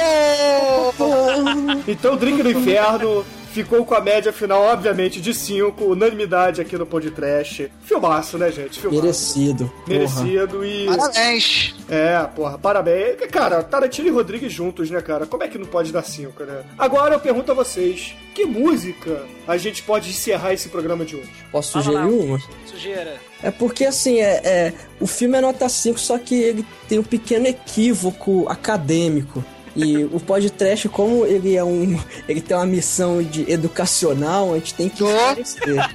Então, o Drink do Inferno ficou com a média final, obviamente, de 5. Unanimidade aqui no Podcast. Filmaço, né, gente? Filmaço. Merecido. porra. Merecido e. Parabéns! É, porra, parabéns. Cara, Tarantino e Rodrigues juntos, né, cara? Como é que não pode dar 5, né? Agora eu pergunto a vocês: que música a gente pode encerrar esse programa de hoje? Posso sugerir lá. uma? Sujeira. É porque assim, é, é, o filme é nota 5, só que ele tem um pequeno equívoco acadêmico. E o podcast, como ele é um. ele tem uma missão de educacional, a gente tem que esclarecer.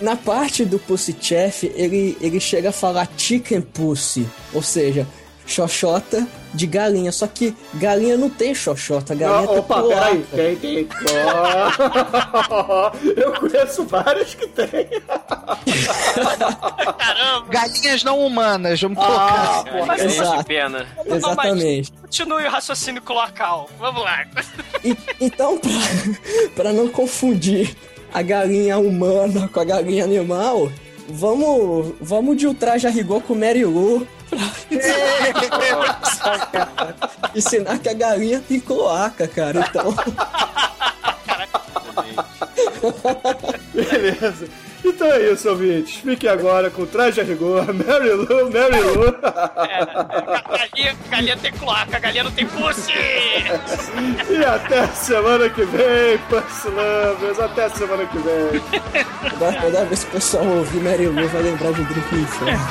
Na parte do Pussy Chef, ele, ele chega a falar chicken pussy, ou seja, xoxota de galinha. Só que galinha não tem xoxota, galinha Não, tem opa, cloaca. peraí, tem, tem. Eu conheço vários que tem. Galinhas não humanas, vamos Ah, colocar. porra, Mas Galinhas exato. de pena. Exatamente. Continue o raciocínio cloacal. Vamos lá. E- então, pra, pra não confundir a galinha humana com a galinha animal, vamos, vamos de ultraje a rigor com Mary Lou pra ensinar que a galinha tem cloaca, cara. Então, Beleza. Então é isso, ouvintes. Fiquem agora com Traje a Rigor, Mary Lou, Mary Lou. galinha, galinha tem cloaca, galinha não tem pussy! E até semana que vem, Pussy Lovers. Até semana que vem. Toda, toda vez que o pessoal ouvir Mary Lou vai lembrar de Drink no Inferno.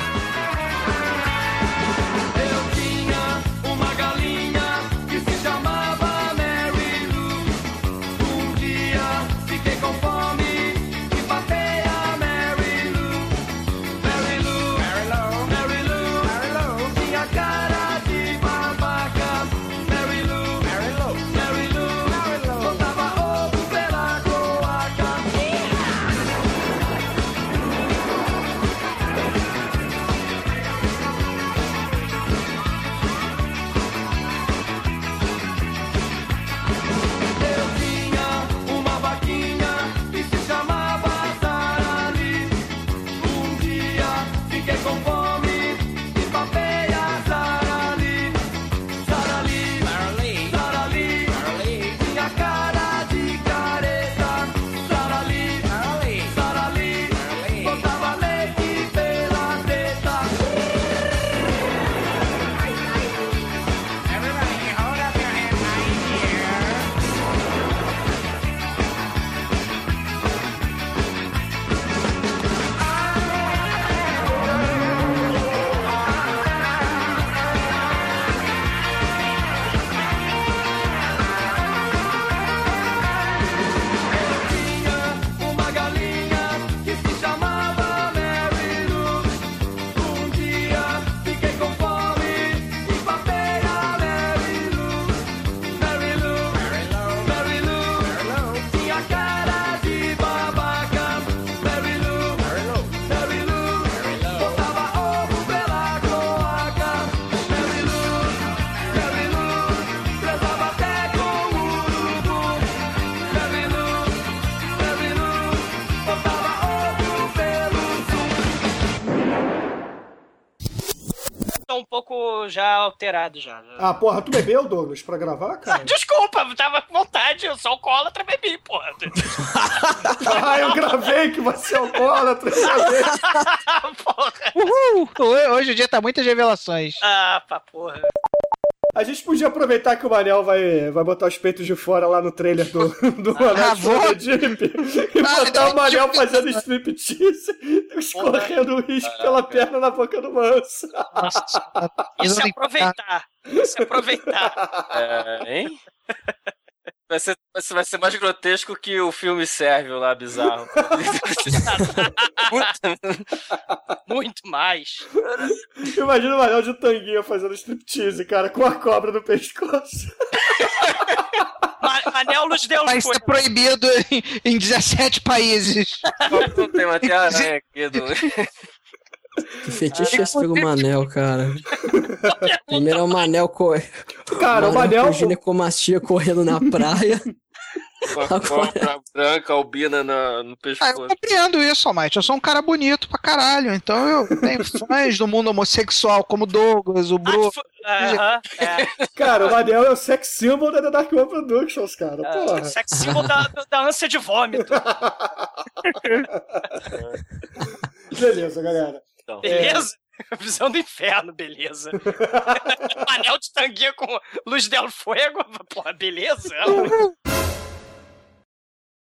Alterado já. Ah, porra, tu bebeu, Douglas, pra gravar, cara? Desculpa, eu tava com vontade, eu sou alcoólatra, bebi, porra. Ah, eu gravei que você é alcoólatra. eu gravei. Uhul! Hoje o dia tá muitas revelações. Ah, pra porra. A gente podia aproveitar que o Manel vai, vai botar os peitos de fora lá no trailer do, do Ah. Deep e botar o Manel fazendo striptease, escorrendo o risco pela perna na boca do manso. Isso é aproveitar. Isso é aproveitar. É, hein? Vai ser, vai, ser, vai ser mais grotesco que o filme Sérvio lá, bizarro. Muito mais. Imagina o Manel de tanguinha fazendo striptease, cara, com a cobra no pescoço. Ma Manel Luz Deus Vai ser proibido em, em 17 países. Não tem uma aranha aqui do. Que fetiche é esse pelo Manel, cara? Primeiro é o Manel correndo. Cara, o Manel- Com ginecomastia correndo na praia. Com a cobra branca, albina na, no Ah, eu pescoço. compreendo isso, Almighty. Eu sou um cara bonito pra caralho. Então eu tenho fãs do mundo homossexual, como o Douglas, o Bruno. Aham, é. Cara, o Manel é o sex symbol da The Dark One Productions, cara. Porra. Sex symbol da, da ânsia de vômito. Beleza, galera. Então. Beleza? Visão do inferno, beleza. Anel de tanguinha com luz del fuego, porra, beleza?